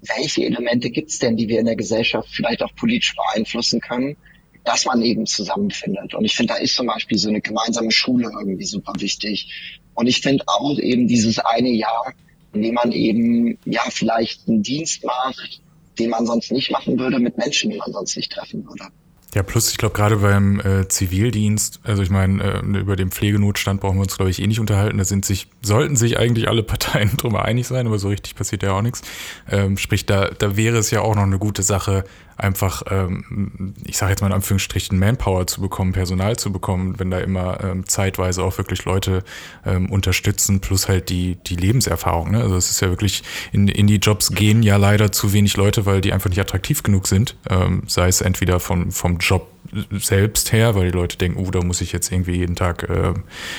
welche Elemente gibt es denn, die wir in der Gesellschaft vielleicht auch politisch beeinflussen können, dass man eben zusammenfindet. Und ich finde, da ist zum Beispiel so eine gemeinsame Schule irgendwie super wichtig. Und ich finde auch eben dieses eine Jahr, in dem man eben ja vielleicht einen Dienst macht, den man sonst nicht machen würde, mit Menschen, die man sonst nicht treffen würde. Ja, plus ich glaube gerade beim äh, Zivildienst, also ich meine, äh, über den Pflegenotstand brauchen wir uns, glaube ich, eh nicht unterhalten. Da sind sich, sollten sich eigentlich alle Parteien drüber einig sein, aber so richtig passiert ja auch nichts. Ähm, sprich, da, da wäre es ja auch noch eine gute Sache, einfach, ähm, ich sage jetzt mal in Anführungsstrichen, Manpower zu bekommen, Personal zu bekommen, wenn da immer ähm, zeitweise auch wirklich Leute ähm, unterstützen, plus halt die, die Lebenserfahrung. Ne? Also es ist ja wirklich, in, in die Jobs gehen ja leider zu wenig Leute, weil die einfach nicht attraktiv genug sind, ähm, sei es entweder vom, vom Job selbst her, weil die Leute denken, uh, da muss ich jetzt irgendwie jeden Tag äh,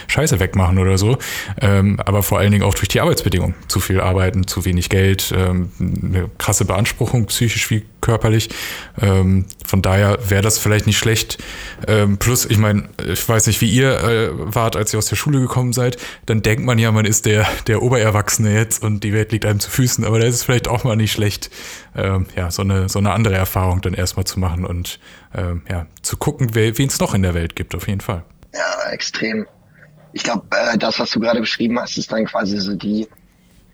Scheiße wegmachen oder so. Ähm, aber vor allen Dingen auch durch die Arbeitsbedingungen. Zu viel arbeiten, zu wenig Geld, ähm, eine krasse Beanspruchung, psychisch wie körperlich. Ähm, von daher wäre das vielleicht nicht schlecht. Ähm, plus, ich meine, ich weiß nicht, wie ihr äh, wart, als ihr aus der Schule gekommen seid. Dann denkt man ja, man ist der, der Obererwachsene jetzt und die Welt liegt einem zu Füßen. Aber da ist es vielleicht auch mal nicht schlecht, ähm, ja, so eine, so eine andere Erfahrung dann erstmal zu machen und ähm, ja, zu gucken, wen es noch in der Welt gibt, auf jeden Fall. Ja, extrem. Ich glaube, äh, das, was du gerade beschrieben hast, ist dann quasi so die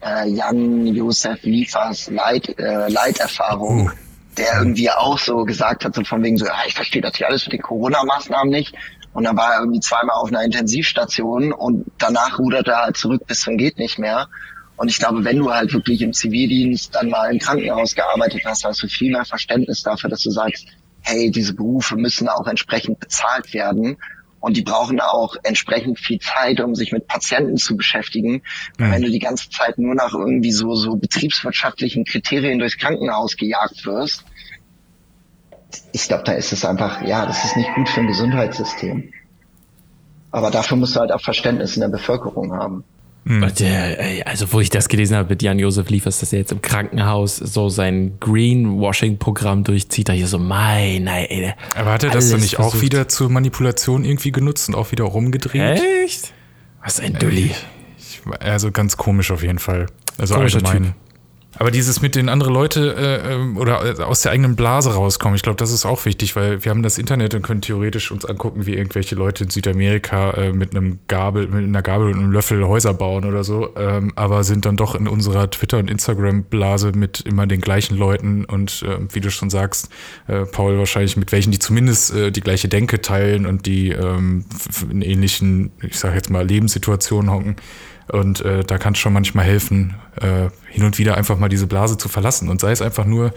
äh, Jan Josef Liefers Leit, äh, Leiterfahrung, uh. Der irgendwie auch so gesagt hat, so von wegen so, ja, ich verstehe das hier alles mit den Corona-Maßnahmen nicht. Und dann war er irgendwie zweimal auf einer Intensivstation und danach rudert er halt zurück bis zum geht nicht mehr. Und ich glaube, wenn du halt wirklich im Zivildienst dann mal im Krankenhaus gearbeitet hast, hast du viel mehr Verständnis dafür, dass du sagst, hey, diese Berufe müssen auch entsprechend bezahlt werden. Und die brauchen auch entsprechend viel Zeit, um sich mit Patienten zu beschäftigen. Mhm. Wenn du die ganze Zeit nur nach irgendwie so, so betriebswirtschaftlichen Kriterien durchs Krankenhaus gejagt wirst, ich glaube, da ist es einfach, ja, das ist nicht gut für ein Gesundheitssystem. Aber dafür musst du halt auch Verständnis in der Bevölkerung haben. Mhm. Äh, also, wo ich das gelesen habe mit Jan-Josef Liefers, dass er jetzt im Krankenhaus so sein Greenwashing-Programm durchzieht, da hier so, mein, ey. Aber hat er das dann nicht versucht. auch wieder zur Manipulation irgendwie genutzt und auch wieder rumgedreht? Echt? Was ein Dulli. Also ganz komisch auf jeden Fall. Also Komischer allgemein. Typ. Aber dieses mit den anderen Leute äh, ähm, oder äh, aus der eigenen Blase rauskommen, ich glaube, das ist auch wichtig, weil wir haben das Internet und können theoretisch uns angucken, wie irgendwelche Leute in Südamerika äh, mit einem Gabel, mit einer Gabel und einem Löffel Häuser bauen oder so, ähm, aber sind dann doch in unserer Twitter- und Instagram-Blase mit immer den gleichen Leuten und äh, wie du schon sagst, äh, Paul, wahrscheinlich mit welchen, die zumindest äh, die gleiche Denke teilen und die ähm, in ähnlichen, ich sage jetzt mal, Lebenssituationen hocken. Und äh, da kann es schon manchmal helfen, äh, hin und wieder einfach mal diese Blase zu verlassen. Und sei es einfach nur,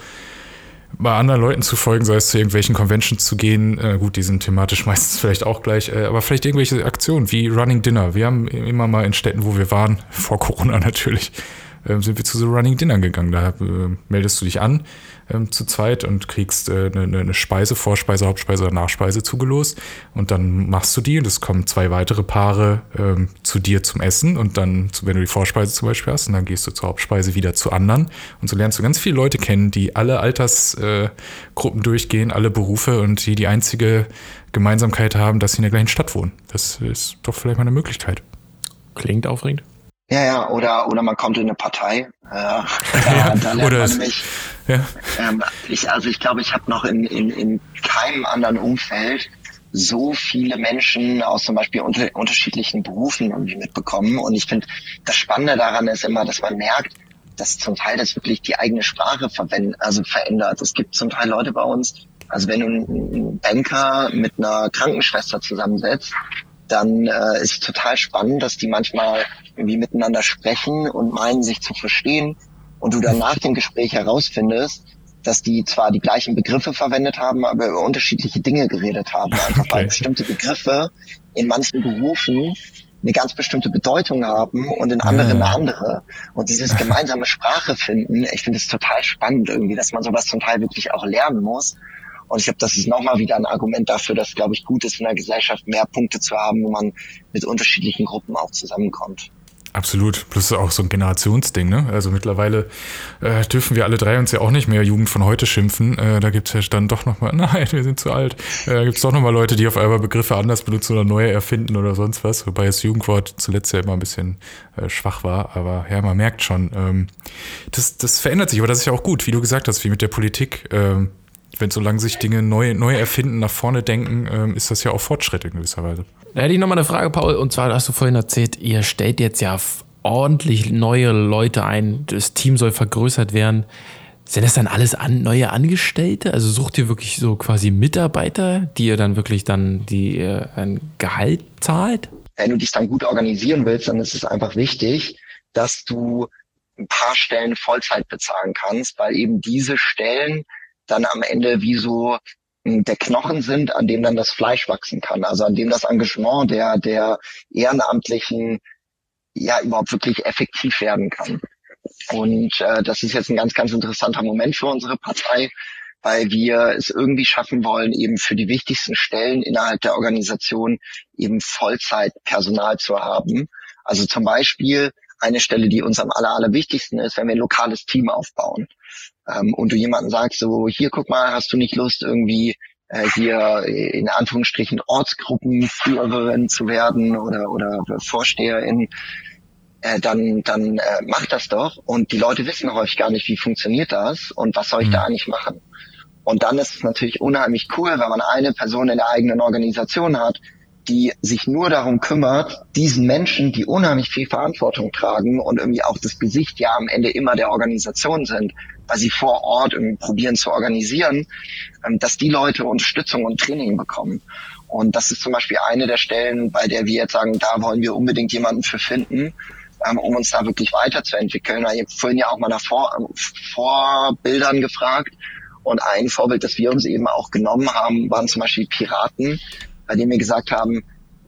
bei anderen Leuten zu folgen, sei es zu irgendwelchen Conventions zu gehen. Äh, gut, die sind thematisch meistens vielleicht auch gleich, äh, aber vielleicht irgendwelche Aktionen wie Running Dinner. Wir haben immer mal in Städten, wo wir waren, vor Corona natürlich, äh, sind wir zu so Running Dinner gegangen. Da äh, meldest du dich an ähm, zu zweit und kriegst äh, eine, eine Speise, Vorspeise, Hauptspeise oder Nachspeise zugelost. Und dann machst du die und es kommen zwei weitere Paare ähm, zu dir zum Essen. Und dann, wenn du die Vorspeise zum Beispiel hast, und dann gehst du zur Hauptspeise wieder zu anderen. Und so lernst du ganz viele Leute kennen, die alle Altersgruppen äh, durchgehen, alle Berufe und die die einzige Gemeinsamkeit haben, dass sie in der gleichen Stadt wohnen. Das ist doch vielleicht mal eine Möglichkeit. Klingt aufregend. Ja, ja, oder, oder man kommt in eine Partei. Äh, da, da lernt oder man nämlich, ja. ähm, ich, also ich glaube, ich habe noch in, in, in keinem anderen Umfeld so viele Menschen aus zum Beispiel unter, unterschiedlichen Berufen irgendwie mitbekommen. Und ich finde, das Spannende daran ist immer, dass man merkt, dass zum Teil das wirklich die eigene Sprache verwendet, also verändert. Es gibt zum Teil Leute bei uns, also wenn du einen Banker mit einer Krankenschwester zusammensetzt, dann äh, ist total spannend, dass die manchmal irgendwie miteinander sprechen und meinen, sich zu verstehen und du dann nach dem Gespräch herausfindest, dass die zwar die gleichen Begriffe verwendet haben, aber über unterschiedliche Dinge geredet haben. Einfach okay. weil bestimmte Begriffe in manchen Berufen eine ganz bestimmte Bedeutung haben und in anderen eine andere. Und dieses gemeinsame Sprache finden, ich finde es total spannend irgendwie, dass man sowas zum Teil wirklich auch lernen muss. Und ich glaube, das ist nochmal wieder ein Argument dafür, dass, glaube ich, gut ist, in der Gesellschaft mehr Punkte zu haben, wo man mit unterschiedlichen Gruppen auch zusammenkommt. Absolut. Plus auch so ein Generationsding, ne? Also mittlerweile äh, dürfen wir alle drei uns ja auch nicht mehr Jugend von heute schimpfen. Äh, da gibt es ja dann doch nochmal, nein, wir sind zu alt. Äh, da gibt es doch nochmal Leute, die auf einmal Begriffe anders benutzen oder neue erfinden oder sonst was. Wobei das Jugendwort zuletzt ja immer ein bisschen äh, schwach war. Aber ja, man merkt schon, ähm, das, das verändert sich. Aber das ist ja auch gut, wie du gesagt hast, wie mit der Politik. Ähm, wenn solange sich Dinge neu, neu erfinden, nach vorne denken, ähm, ist das ja auch Fortschritt in gewisser Weise. Da hätte ich nochmal eine Frage, Paul. Und zwar hast du vorhin erzählt, ihr stellt jetzt ja ordentlich neue Leute ein. Das Team soll vergrößert werden. Sind das dann alles an, neue Angestellte? Also sucht ihr wirklich so quasi Mitarbeiter, die ihr dann wirklich dann die äh, ein Gehalt zahlt? Wenn du dich dann gut organisieren willst, dann ist es einfach wichtig, dass du ein paar Stellen Vollzeit bezahlen kannst, weil eben diese Stellen dann am Ende wie so hm, der Knochen sind, an dem dann das Fleisch wachsen kann, also an dem das Engagement der, der Ehrenamtlichen ja überhaupt wirklich effektiv werden kann. Und äh, das ist jetzt ein ganz, ganz interessanter Moment für unsere Partei, weil wir es irgendwie schaffen wollen, eben für die wichtigsten Stellen innerhalb der Organisation eben Vollzeitpersonal zu haben. Also zum Beispiel eine Stelle, die uns am aller, allerwichtigsten ist, wenn wir ein lokales Team aufbauen ähm, und du jemanden sagst, so hier guck mal, hast du nicht Lust irgendwie äh, hier in Anführungsstrichen Ortsgruppenführerin zu werden oder oder Vorsteherin, äh, dann dann äh, mach das doch. Und die Leute wissen häufig gar nicht, wie funktioniert das und was soll ich mhm. da eigentlich machen. Und dann ist es natürlich unheimlich cool, wenn man eine Person in der eigenen Organisation hat, die sich nur darum kümmert, diesen Menschen, die unheimlich viel Verantwortung tragen und irgendwie auch das Gesicht ja am Ende immer der Organisation sind, sie vor Ort irgendwie probieren zu organisieren, ähm, dass die Leute Unterstützung und Training bekommen. Und das ist zum Beispiel eine der Stellen, bei der wir jetzt sagen, da wollen wir unbedingt jemanden für finden, ähm, um uns da wirklich weiterzuentwickeln. Ich habe vorhin ja auch mal nach Vor Vorbildern gefragt. Und ein Vorbild, das wir uns eben auch genommen haben, waren zum Beispiel Piraten, bei denen wir gesagt haben,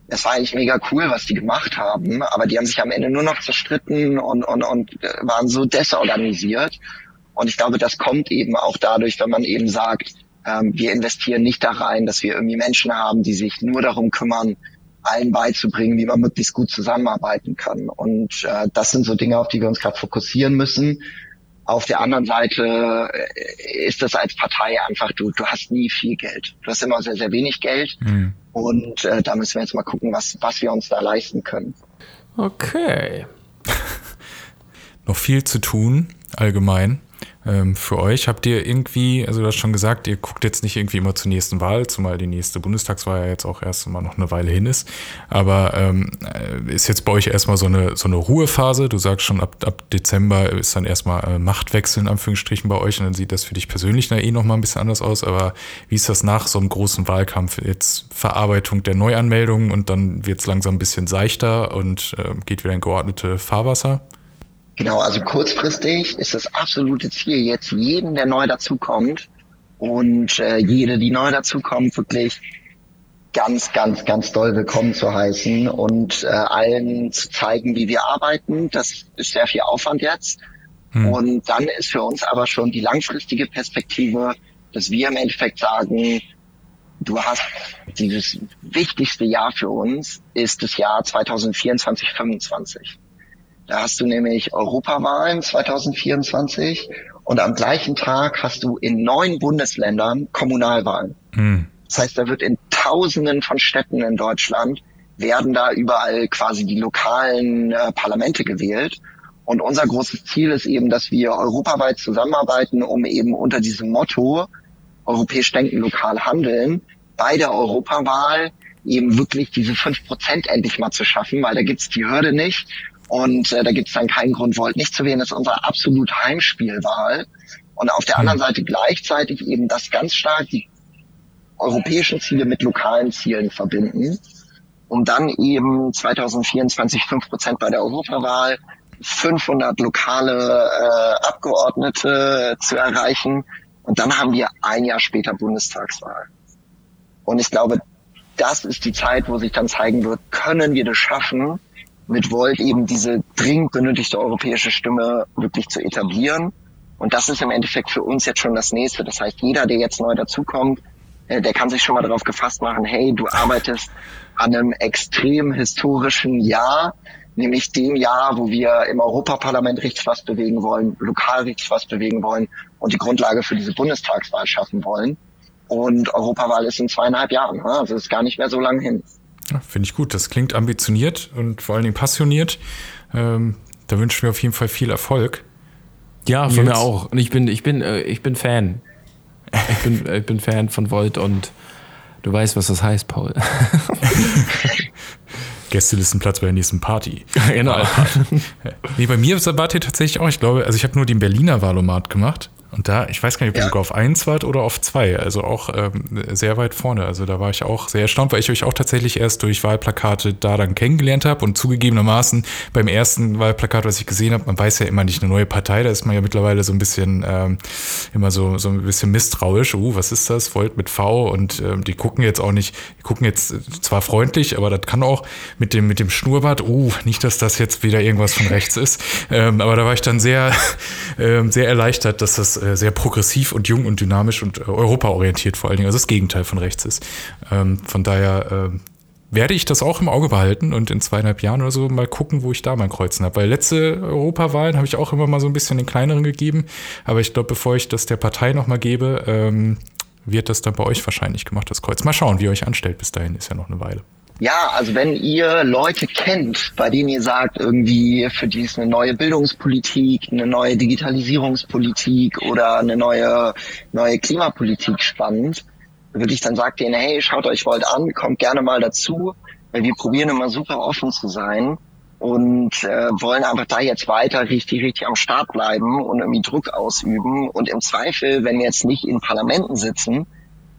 es war eigentlich mega cool, was die gemacht haben, aber die haben sich am Ende nur noch zerstritten und, und, und äh, waren so desorganisiert. Und ich glaube, das kommt eben auch dadurch, wenn man eben sagt, ähm, wir investieren nicht da rein, dass wir irgendwie Menschen haben, die sich nur darum kümmern, allen beizubringen, wie man möglichst gut zusammenarbeiten kann. Und äh, das sind so Dinge, auf die wir uns gerade fokussieren müssen. Auf der anderen Seite äh, ist das als Partei einfach, du, du hast nie viel Geld. Du hast immer sehr, sehr wenig Geld. Mhm. Und äh, da müssen wir jetzt mal gucken, was, was wir uns da leisten können. Okay. Noch viel zu tun, allgemein ähm, für euch? Habt ihr irgendwie, also du hast schon gesagt, ihr guckt jetzt nicht irgendwie immer zur nächsten Wahl, zumal die nächste Bundestagswahl ja jetzt auch erst mal noch eine Weile hin ist. Aber ähm, äh, ist jetzt bei euch erstmal so eine, so eine Ruhephase? Du sagst schon, ab, ab Dezember ist dann erstmal äh, Machtwechsel in Anführungsstrichen bei euch und dann sieht das für dich persönlich eh nochmal ein bisschen anders aus. Aber wie ist das nach so einem großen Wahlkampf? Jetzt Verarbeitung der Neuanmeldungen und dann wird es langsam ein bisschen seichter und äh, geht wieder in geordnete Fahrwasser? Genau, also kurzfristig ist das absolute Ziel jetzt jeden, der neu dazukommt und äh, jede, die neu dazukommt, wirklich ganz, ganz, ganz doll willkommen zu heißen und äh, allen zu zeigen, wie wir arbeiten. Das ist sehr viel Aufwand jetzt. Hm. Und dann ist für uns aber schon die langfristige Perspektive, dass wir im Endeffekt sagen, du hast dieses wichtigste Jahr für uns ist das Jahr 2024, 2025. Da hast du nämlich Europawahlen 2024 und am gleichen Tag hast du in neun Bundesländern Kommunalwahlen. Mhm. Das heißt, da wird in Tausenden von Städten in Deutschland werden da überall quasi die lokalen äh, Parlamente gewählt. Und unser großes Ziel ist eben, dass wir europaweit zusammenarbeiten, um eben unter diesem Motto europäisch denken, lokal handeln, bei der Europawahl eben wirklich diese fünf Prozent endlich mal zu schaffen, weil da gibt's die Hürde nicht. Und äh, da gibt es dann keinen Grund, Volt nicht zu wählen. Das ist unsere absolut Heimspielwahl. Und auf der hm. anderen Seite gleichzeitig eben das ganz stark die europäischen Ziele mit lokalen Zielen verbinden, um dann eben 2024 fünf Prozent bei der Europawahl, 500 lokale äh, Abgeordnete zu erreichen. Und dann haben wir ein Jahr später Bundestagswahl. Und ich glaube, das ist die Zeit, wo sich dann zeigen wird, können wir das schaffen, mit Volt eben diese dringend benötigte europäische Stimme wirklich zu etablieren. Und das ist im Endeffekt für uns jetzt schon das nächste. Das heißt, jeder, der jetzt neu dazukommt, äh, der kann sich schon mal darauf gefasst machen, hey, du arbeitest an einem extrem historischen Jahr, nämlich dem Jahr, wo wir im Europaparlament richtig was bewegen wollen, lokal richtig was bewegen wollen und die Grundlage für diese Bundestagswahl schaffen wollen. Und Europawahl ist in zweieinhalb Jahren, ne? also ist gar nicht mehr so lange hin. Ja, Finde ich gut. Das klingt ambitioniert und vor allen Dingen passioniert. Ähm, da wünschen wir auf jeden Fall viel Erfolg. Ja, von Nils. mir auch. Und ich bin, ich bin, äh, ich bin Fan. Ich bin, ich bin Fan von Volt und du weißt, was das heißt, Paul. Gästelistenplatz bei der nächsten Party. genau. nee, bei mir wart ihr tatsächlich auch, ich glaube, also ich habe nur den Berliner Valomat gemacht und da, ich weiß gar nicht, ob ihr ja. sogar auf eins wart oder auf zwei, also auch ähm, sehr weit vorne. Also da war ich auch sehr erstaunt, weil ich euch auch tatsächlich erst durch Wahlplakate da dann kennengelernt habe und zugegebenermaßen beim ersten Wahlplakat, was ich gesehen habe, man weiß ja immer nicht eine neue Partei, da ist man ja mittlerweile so ein bisschen ähm, immer so, so ein bisschen misstrauisch. Uh, was ist das? Volt mit V und ähm, die gucken jetzt auch nicht, die gucken jetzt zwar freundlich, aber das kann auch mit dem, mit dem Schnurrbart, uh, nicht, dass das jetzt wieder irgendwas von rechts ist. Ähm, aber da war ich dann sehr, ähm, sehr erleichtert, dass das äh, sehr progressiv und jung und dynamisch und äh, europaorientiert vor allen Dingen, also das Gegenteil von rechts ist. Ähm, von daher äh, werde ich das auch im Auge behalten und in zweieinhalb Jahren oder so mal gucken, wo ich da mein Kreuzen habe. Weil letzte Europawahlen habe ich auch immer mal so ein bisschen den kleineren gegeben. Aber ich glaube, bevor ich das der Partei nochmal gebe, ähm, wird das dann bei euch wahrscheinlich gemacht, das Kreuz. Mal schauen, wie ihr euch anstellt. Bis dahin ist ja noch eine Weile. Ja, also wenn ihr Leute kennt, bei denen ihr sagt, irgendwie für die ist eine neue Bildungspolitik, eine neue Digitalisierungspolitik oder eine neue, neue Klimapolitik spannend, würde ich dann sagen denen, hey, schaut euch Volt an, kommt gerne mal dazu, weil wir probieren immer super offen zu sein und äh, wollen einfach da jetzt weiter richtig, richtig am Start bleiben und irgendwie Druck ausüben. Und im Zweifel, wenn wir jetzt nicht in Parlamenten sitzen,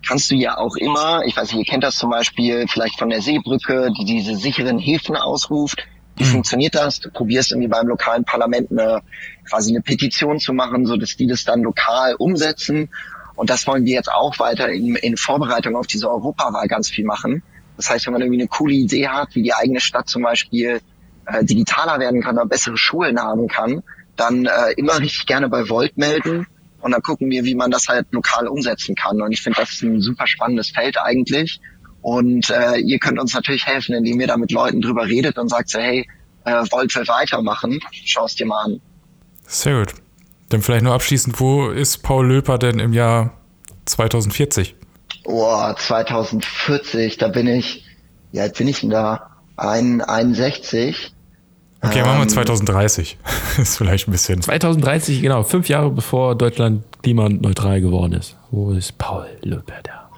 kannst du ja auch immer, ich weiß nicht, ihr kennt das zum Beispiel vielleicht von der Seebrücke, die diese sicheren Häfen ausruft. Wie mhm. funktioniert das? Du probierst irgendwie beim lokalen Parlament eine, quasi eine Petition zu machen, so dass die das dann lokal umsetzen. Und das wollen wir jetzt auch weiter in, in Vorbereitung auf diese Europawahl ganz viel machen. Das heißt, wenn man irgendwie eine coole Idee hat, wie die eigene Stadt zum Beispiel äh, digitaler werden kann oder bessere Schulen haben kann, dann äh, immer richtig gerne bei Volt melden und dann gucken wir, wie man das halt lokal umsetzen kann. Und ich finde, das ist ein super spannendes Feld eigentlich. Und äh, ihr könnt uns natürlich helfen, indem ihr da mit Leuten drüber redet und sagt so, hey, äh, wollt ihr weitermachen? Schau es dir mal an. Sehr gut. Dann vielleicht nur abschließend, wo ist Paul Löper denn im Jahr 2040? Oh, 2040, da bin ich, wie alt bin ich denn da? Ein, 61. Okay, ähm, machen wir 2030. ist vielleicht ein bisschen. 2030, genau, fünf Jahre bevor Deutschland klimaneutral geworden ist. Wo ist Paul Löper da?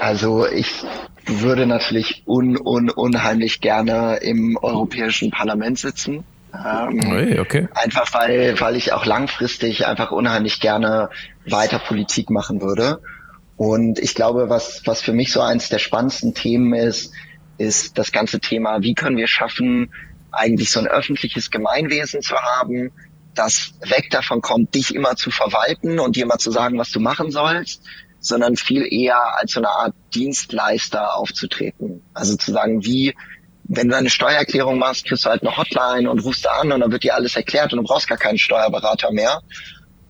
Also ich würde natürlich un, un, unheimlich gerne im Europäischen Parlament sitzen. Ähm, hey, okay. Einfach weil, weil ich auch langfristig einfach unheimlich gerne weiter Politik machen würde. Und ich glaube, was, was für mich so eins der spannendsten Themen ist, ist das ganze Thema, wie können wir schaffen, eigentlich so ein öffentliches Gemeinwesen zu haben, das weg davon kommt, dich immer zu verwalten und dir immer zu sagen, was du machen sollst, sondern viel eher als so eine Art Dienstleister aufzutreten. Also zu sagen, wie, wenn du eine Steuererklärung machst, kriegst du halt eine Hotline und rufst da an und dann wird dir alles erklärt und du brauchst gar keinen Steuerberater mehr.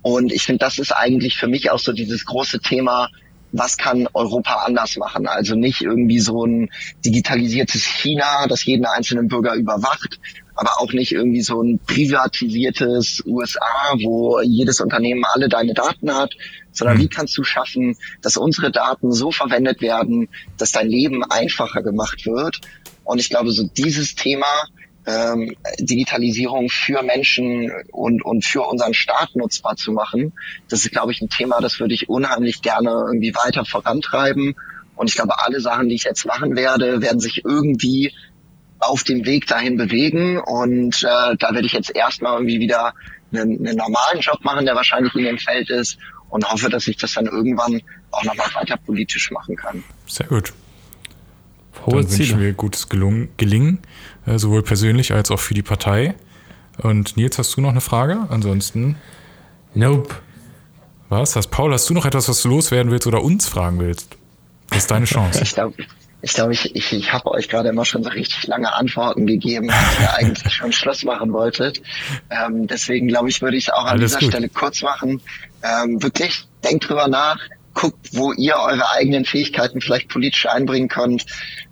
Und ich finde, das ist eigentlich für mich auch so dieses große Thema, was kann Europa anders machen? Also nicht irgendwie so ein digitalisiertes China, das jeden einzelnen Bürger überwacht, aber auch nicht irgendwie so ein privatisiertes USA, wo jedes Unternehmen alle deine Daten hat, sondern mhm. wie kannst du schaffen, dass unsere Daten so verwendet werden, dass dein Leben einfacher gemacht wird? Und ich glaube, so dieses Thema ähm, Digitalisierung für Menschen und, und für unseren Staat nutzbar zu machen, das ist, glaube ich, ein Thema, das würde ich unheimlich gerne irgendwie weiter vorantreiben. Und ich glaube, alle Sachen, die ich jetzt machen werde, werden sich irgendwie auf dem Weg dahin bewegen. Und äh, da werde ich jetzt erstmal irgendwie wieder einen, einen normalen Job machen, der wahrscheinlich in dem Feld ist und hoffe, dass ich das dann irgendwann auch nochmal weiter politisch machen kann. Sehr gut. Hohe dann wünschen wir gutes Gelungen, Gelingen, äh, sowohl persönlich als auch für die Partei. Und Nils, hast du noch eine Frage? Ansonsten. Nope. Was? Hast, Paul, hast du noch etwas, was du loswerden willst oder uns fragen willst? Das ist deine Chance. ich glaube, ich, glaub, ich, ich, ich habe euch gerade immer schon so richtig lange Antworten gegeben, dass ihr eigentlich schon Schluss machen wolltet. Ähm, deswegen glaube ich, würde ich es auch an Alles dieser gut. Stelle kurz machen. Ähm, wirklich, denkt drüber nach, guckt, wo ihr eure eigenen Fähigkeiten vielleicht politisch einbringen könnt.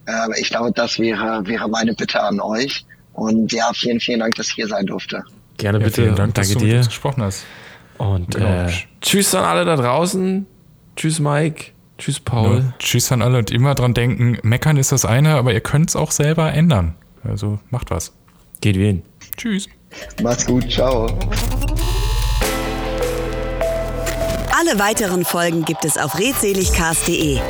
Äh, ich glaube, das wäre, wäre meine Bitte an euch. Und ja, vielen, vielen Dank, dass ich hier sein durfte. Gerne bitte. Ja, vielen Dank, Danke dass du dir. Mit uns gesprochen hast. Und äh, tschüss an alle da draußen. Tschüss, Mike. Tschüss, Paul. Ja, tschüss an alle und immer dran denken, meckern ist das eine, aber ihr könnt es auch selber ändern. Also macht was. Geht wen. Tschüss. Macht's gut. Ciao. Alle weiteren Folgen gibt es auf redseligcast.de.